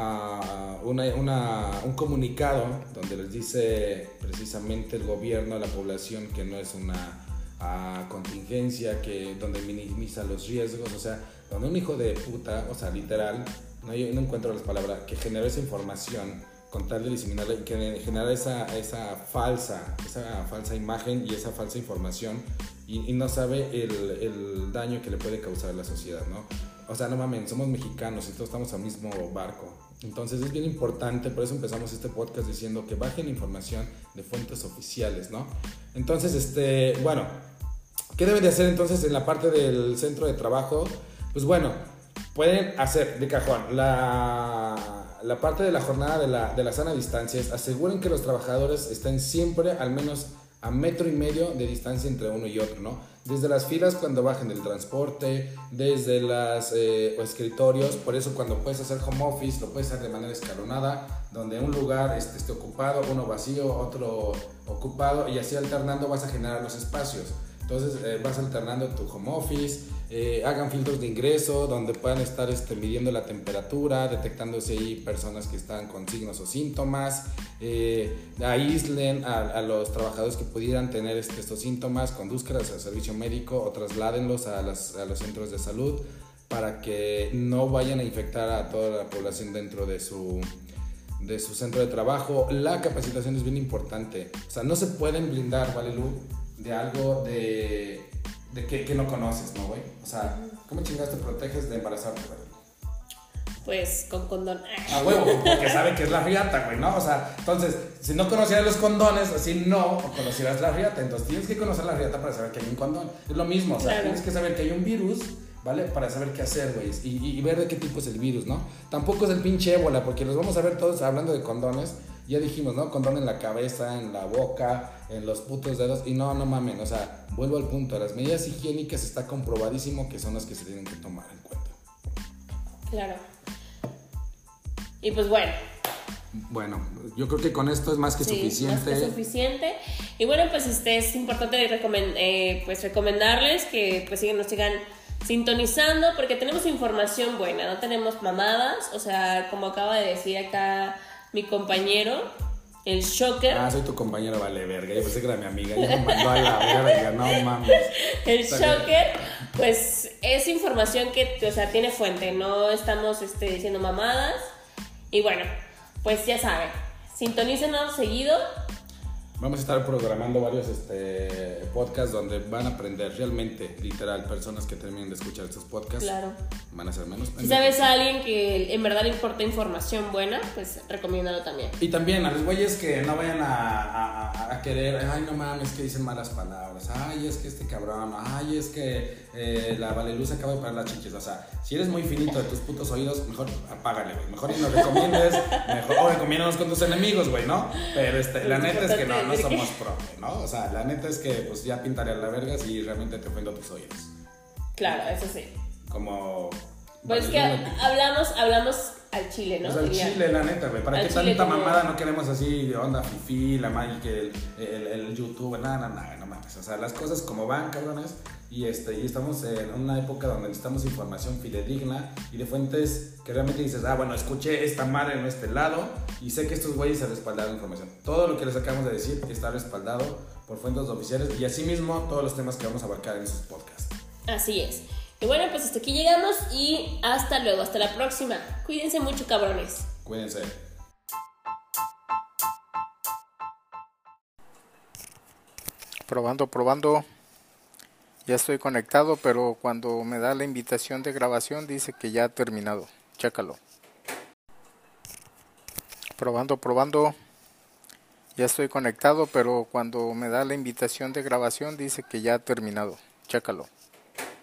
ah, una- una- un comunicado donde les dice precisamente el gobierno a la población que no es una ah, contingencia, que donde minimiza los riesgos, o sea, donde un hijo de puta, o sea, literal, no, yo no encuentro las palabras, que generó esa información con tal de diseminarla que genera esa, esa falsa, esa falsa imagen y esa falsa información y, y no sabe el, el daño que le puede causar a la sociedad, ¿no? O sea, no mames, somos mexicanos todos estamos al mismo barco. Entonces es bien importante, por eso empezamos este podcast diciendo que bajen información de fuentes oficiales, ¿no? Entonces, este, bueno, ¿qué deben de hacer entonces en la parte del centro de trabajo? Pues bueno, pueden hacer de cajón la, la parte de la jornada de la, de la sana distancia. es Aseguren que los trabajadores estén siempre al menos a metro y medio de distancia entre uno y otro, ¿no? Desde las filas cuando bajan del transporte, desde los eh, escritorios, por eso cuando puedes hacer home office lo puedes hacer de manera escalonada, donde un lugar este, esté ocupado, uno vacío, otro ocupado y así alternando vas a generar los espacios. Entonces eh, vas alternando tu home office, eh, hagan filtros de ingreso donde puedan estar este, midiendo la temperatura, detectando si hay personas que están con signos o síntomas, eh, aíslen a, los trabajadores que pudieran tener este, estos síntomas, conduzcanlos al servicio médico o trasládenlos a, a los centros de salud para que no vayan a infectar a toda la población dentro de su, de su centro de trabajo. La capacitación es bien importante. O sea, no se pueden blindar, ¿vale, Lu? De algo de, de que, que, no conoces, ¿no, güey? O sea, ¿cómo chingados te proteges de embarazarte, güey? Pues con condón. A huevo, porque sabe que es la riata, güey, ¿no? O sea, entonces, si no conocieras los condones, así no conocieras la riata. Entonces tienes que conocer la riata para saber que hay un condón. Es lo mismo, o sea, tienes que saber que hay un virus, ¿vale? Para saber qué hacer, güey. Y, y, ver de qué tipo es el virus, ¿no? Tampoco es el pinche ébola, porque los vamos a ver todos hablando de condones ya dijimos, ¿no? Condón en la cabeza, en la boca, en los putos dedos. Y no, no mamen, o sea, vuelvo al punto. Las medidas higiénicas está comprobadísimo que son las que se tienen que tomar en cuenta. Claro. Y pues bueno. Bueno, yo creo que con esto es más que suficiente. Más que suficiente. Y bueno, pues este es importante eh, pues recomendarles que pues sigan, nos sigan sintonizando porque tenemos información buena, no tenemos mamadas, o sea, como acaba de decir acá mi compañero, el Shocker. Ah, soy tu compañero, vale, verga. Yo pensé que era mi amiga. Ya me mandó a la verga, no mames. El Shocker, pues es información que, o sea, tiene fuente. No estamos este, diciendo mamadas. Y bueno, pues ya saben, sintonícenos seguido Vamos a estar programando varios este, podcasts donde van a aprender realmente, literal, personas que terminen de escuchar estos podcasts. Claro. Van a ser menos Si sabes a alguien que en verdad le importa información buena, pues recomiéndalo también. Y también a los güeyes que no vayan a, a, querer, ay, no mames, que dicen malas palabras, ay, es que este cabrón, ay, es que eh, la Valeluz acaba de parar las chiches. O sea, si eres muy finito de tus putos oídos, mejor apágale, güey. Mejor ni nos recomiendes, mejor, o recomiéndanos con tus enemigos, güey, ¿no? Pero este, la neta es que no no somos pro, ¿no? O sea, la neta es que pues ya pintaría la verga si realmente te ofendo tus oídos. Claro, eso sí. Como... Pues que hablamos, hablamos al chile, ¿no? Pues al chile, la neta, güey. ¿Para qué tanta mamada no queremos así de onda fifi, la magic, el, el, el YouTube? Nada, nada, nada, no mames. O sea, las cosas como van, cabrones. Y, este, y estamos en una época donde necesitamos información fidedigna y de fuentes que realmente dices, ah, bueno, escuché esta madre en este lado y sé que estos güeyes se respaldaron información. Todo lo que les acabamos de decir está respaldado por fuentes oficiales y asimismo todos los temas que vamos a abarcar en esos podcasts. Así es. Y bueno, pues hasta aquí llegamos y hasta luego, hasta la próxima. Cuídense mucho, cabrones. Cuídense. Probando, probando. Ya estoy conectado, pero cuando me da la invitación de grabación dice que ya ha terminado. Chécalo. Probando, probando. Ya estoy conectado, pero cuando me da la invitación de grabación dice que ya ha terminado. Chécalo.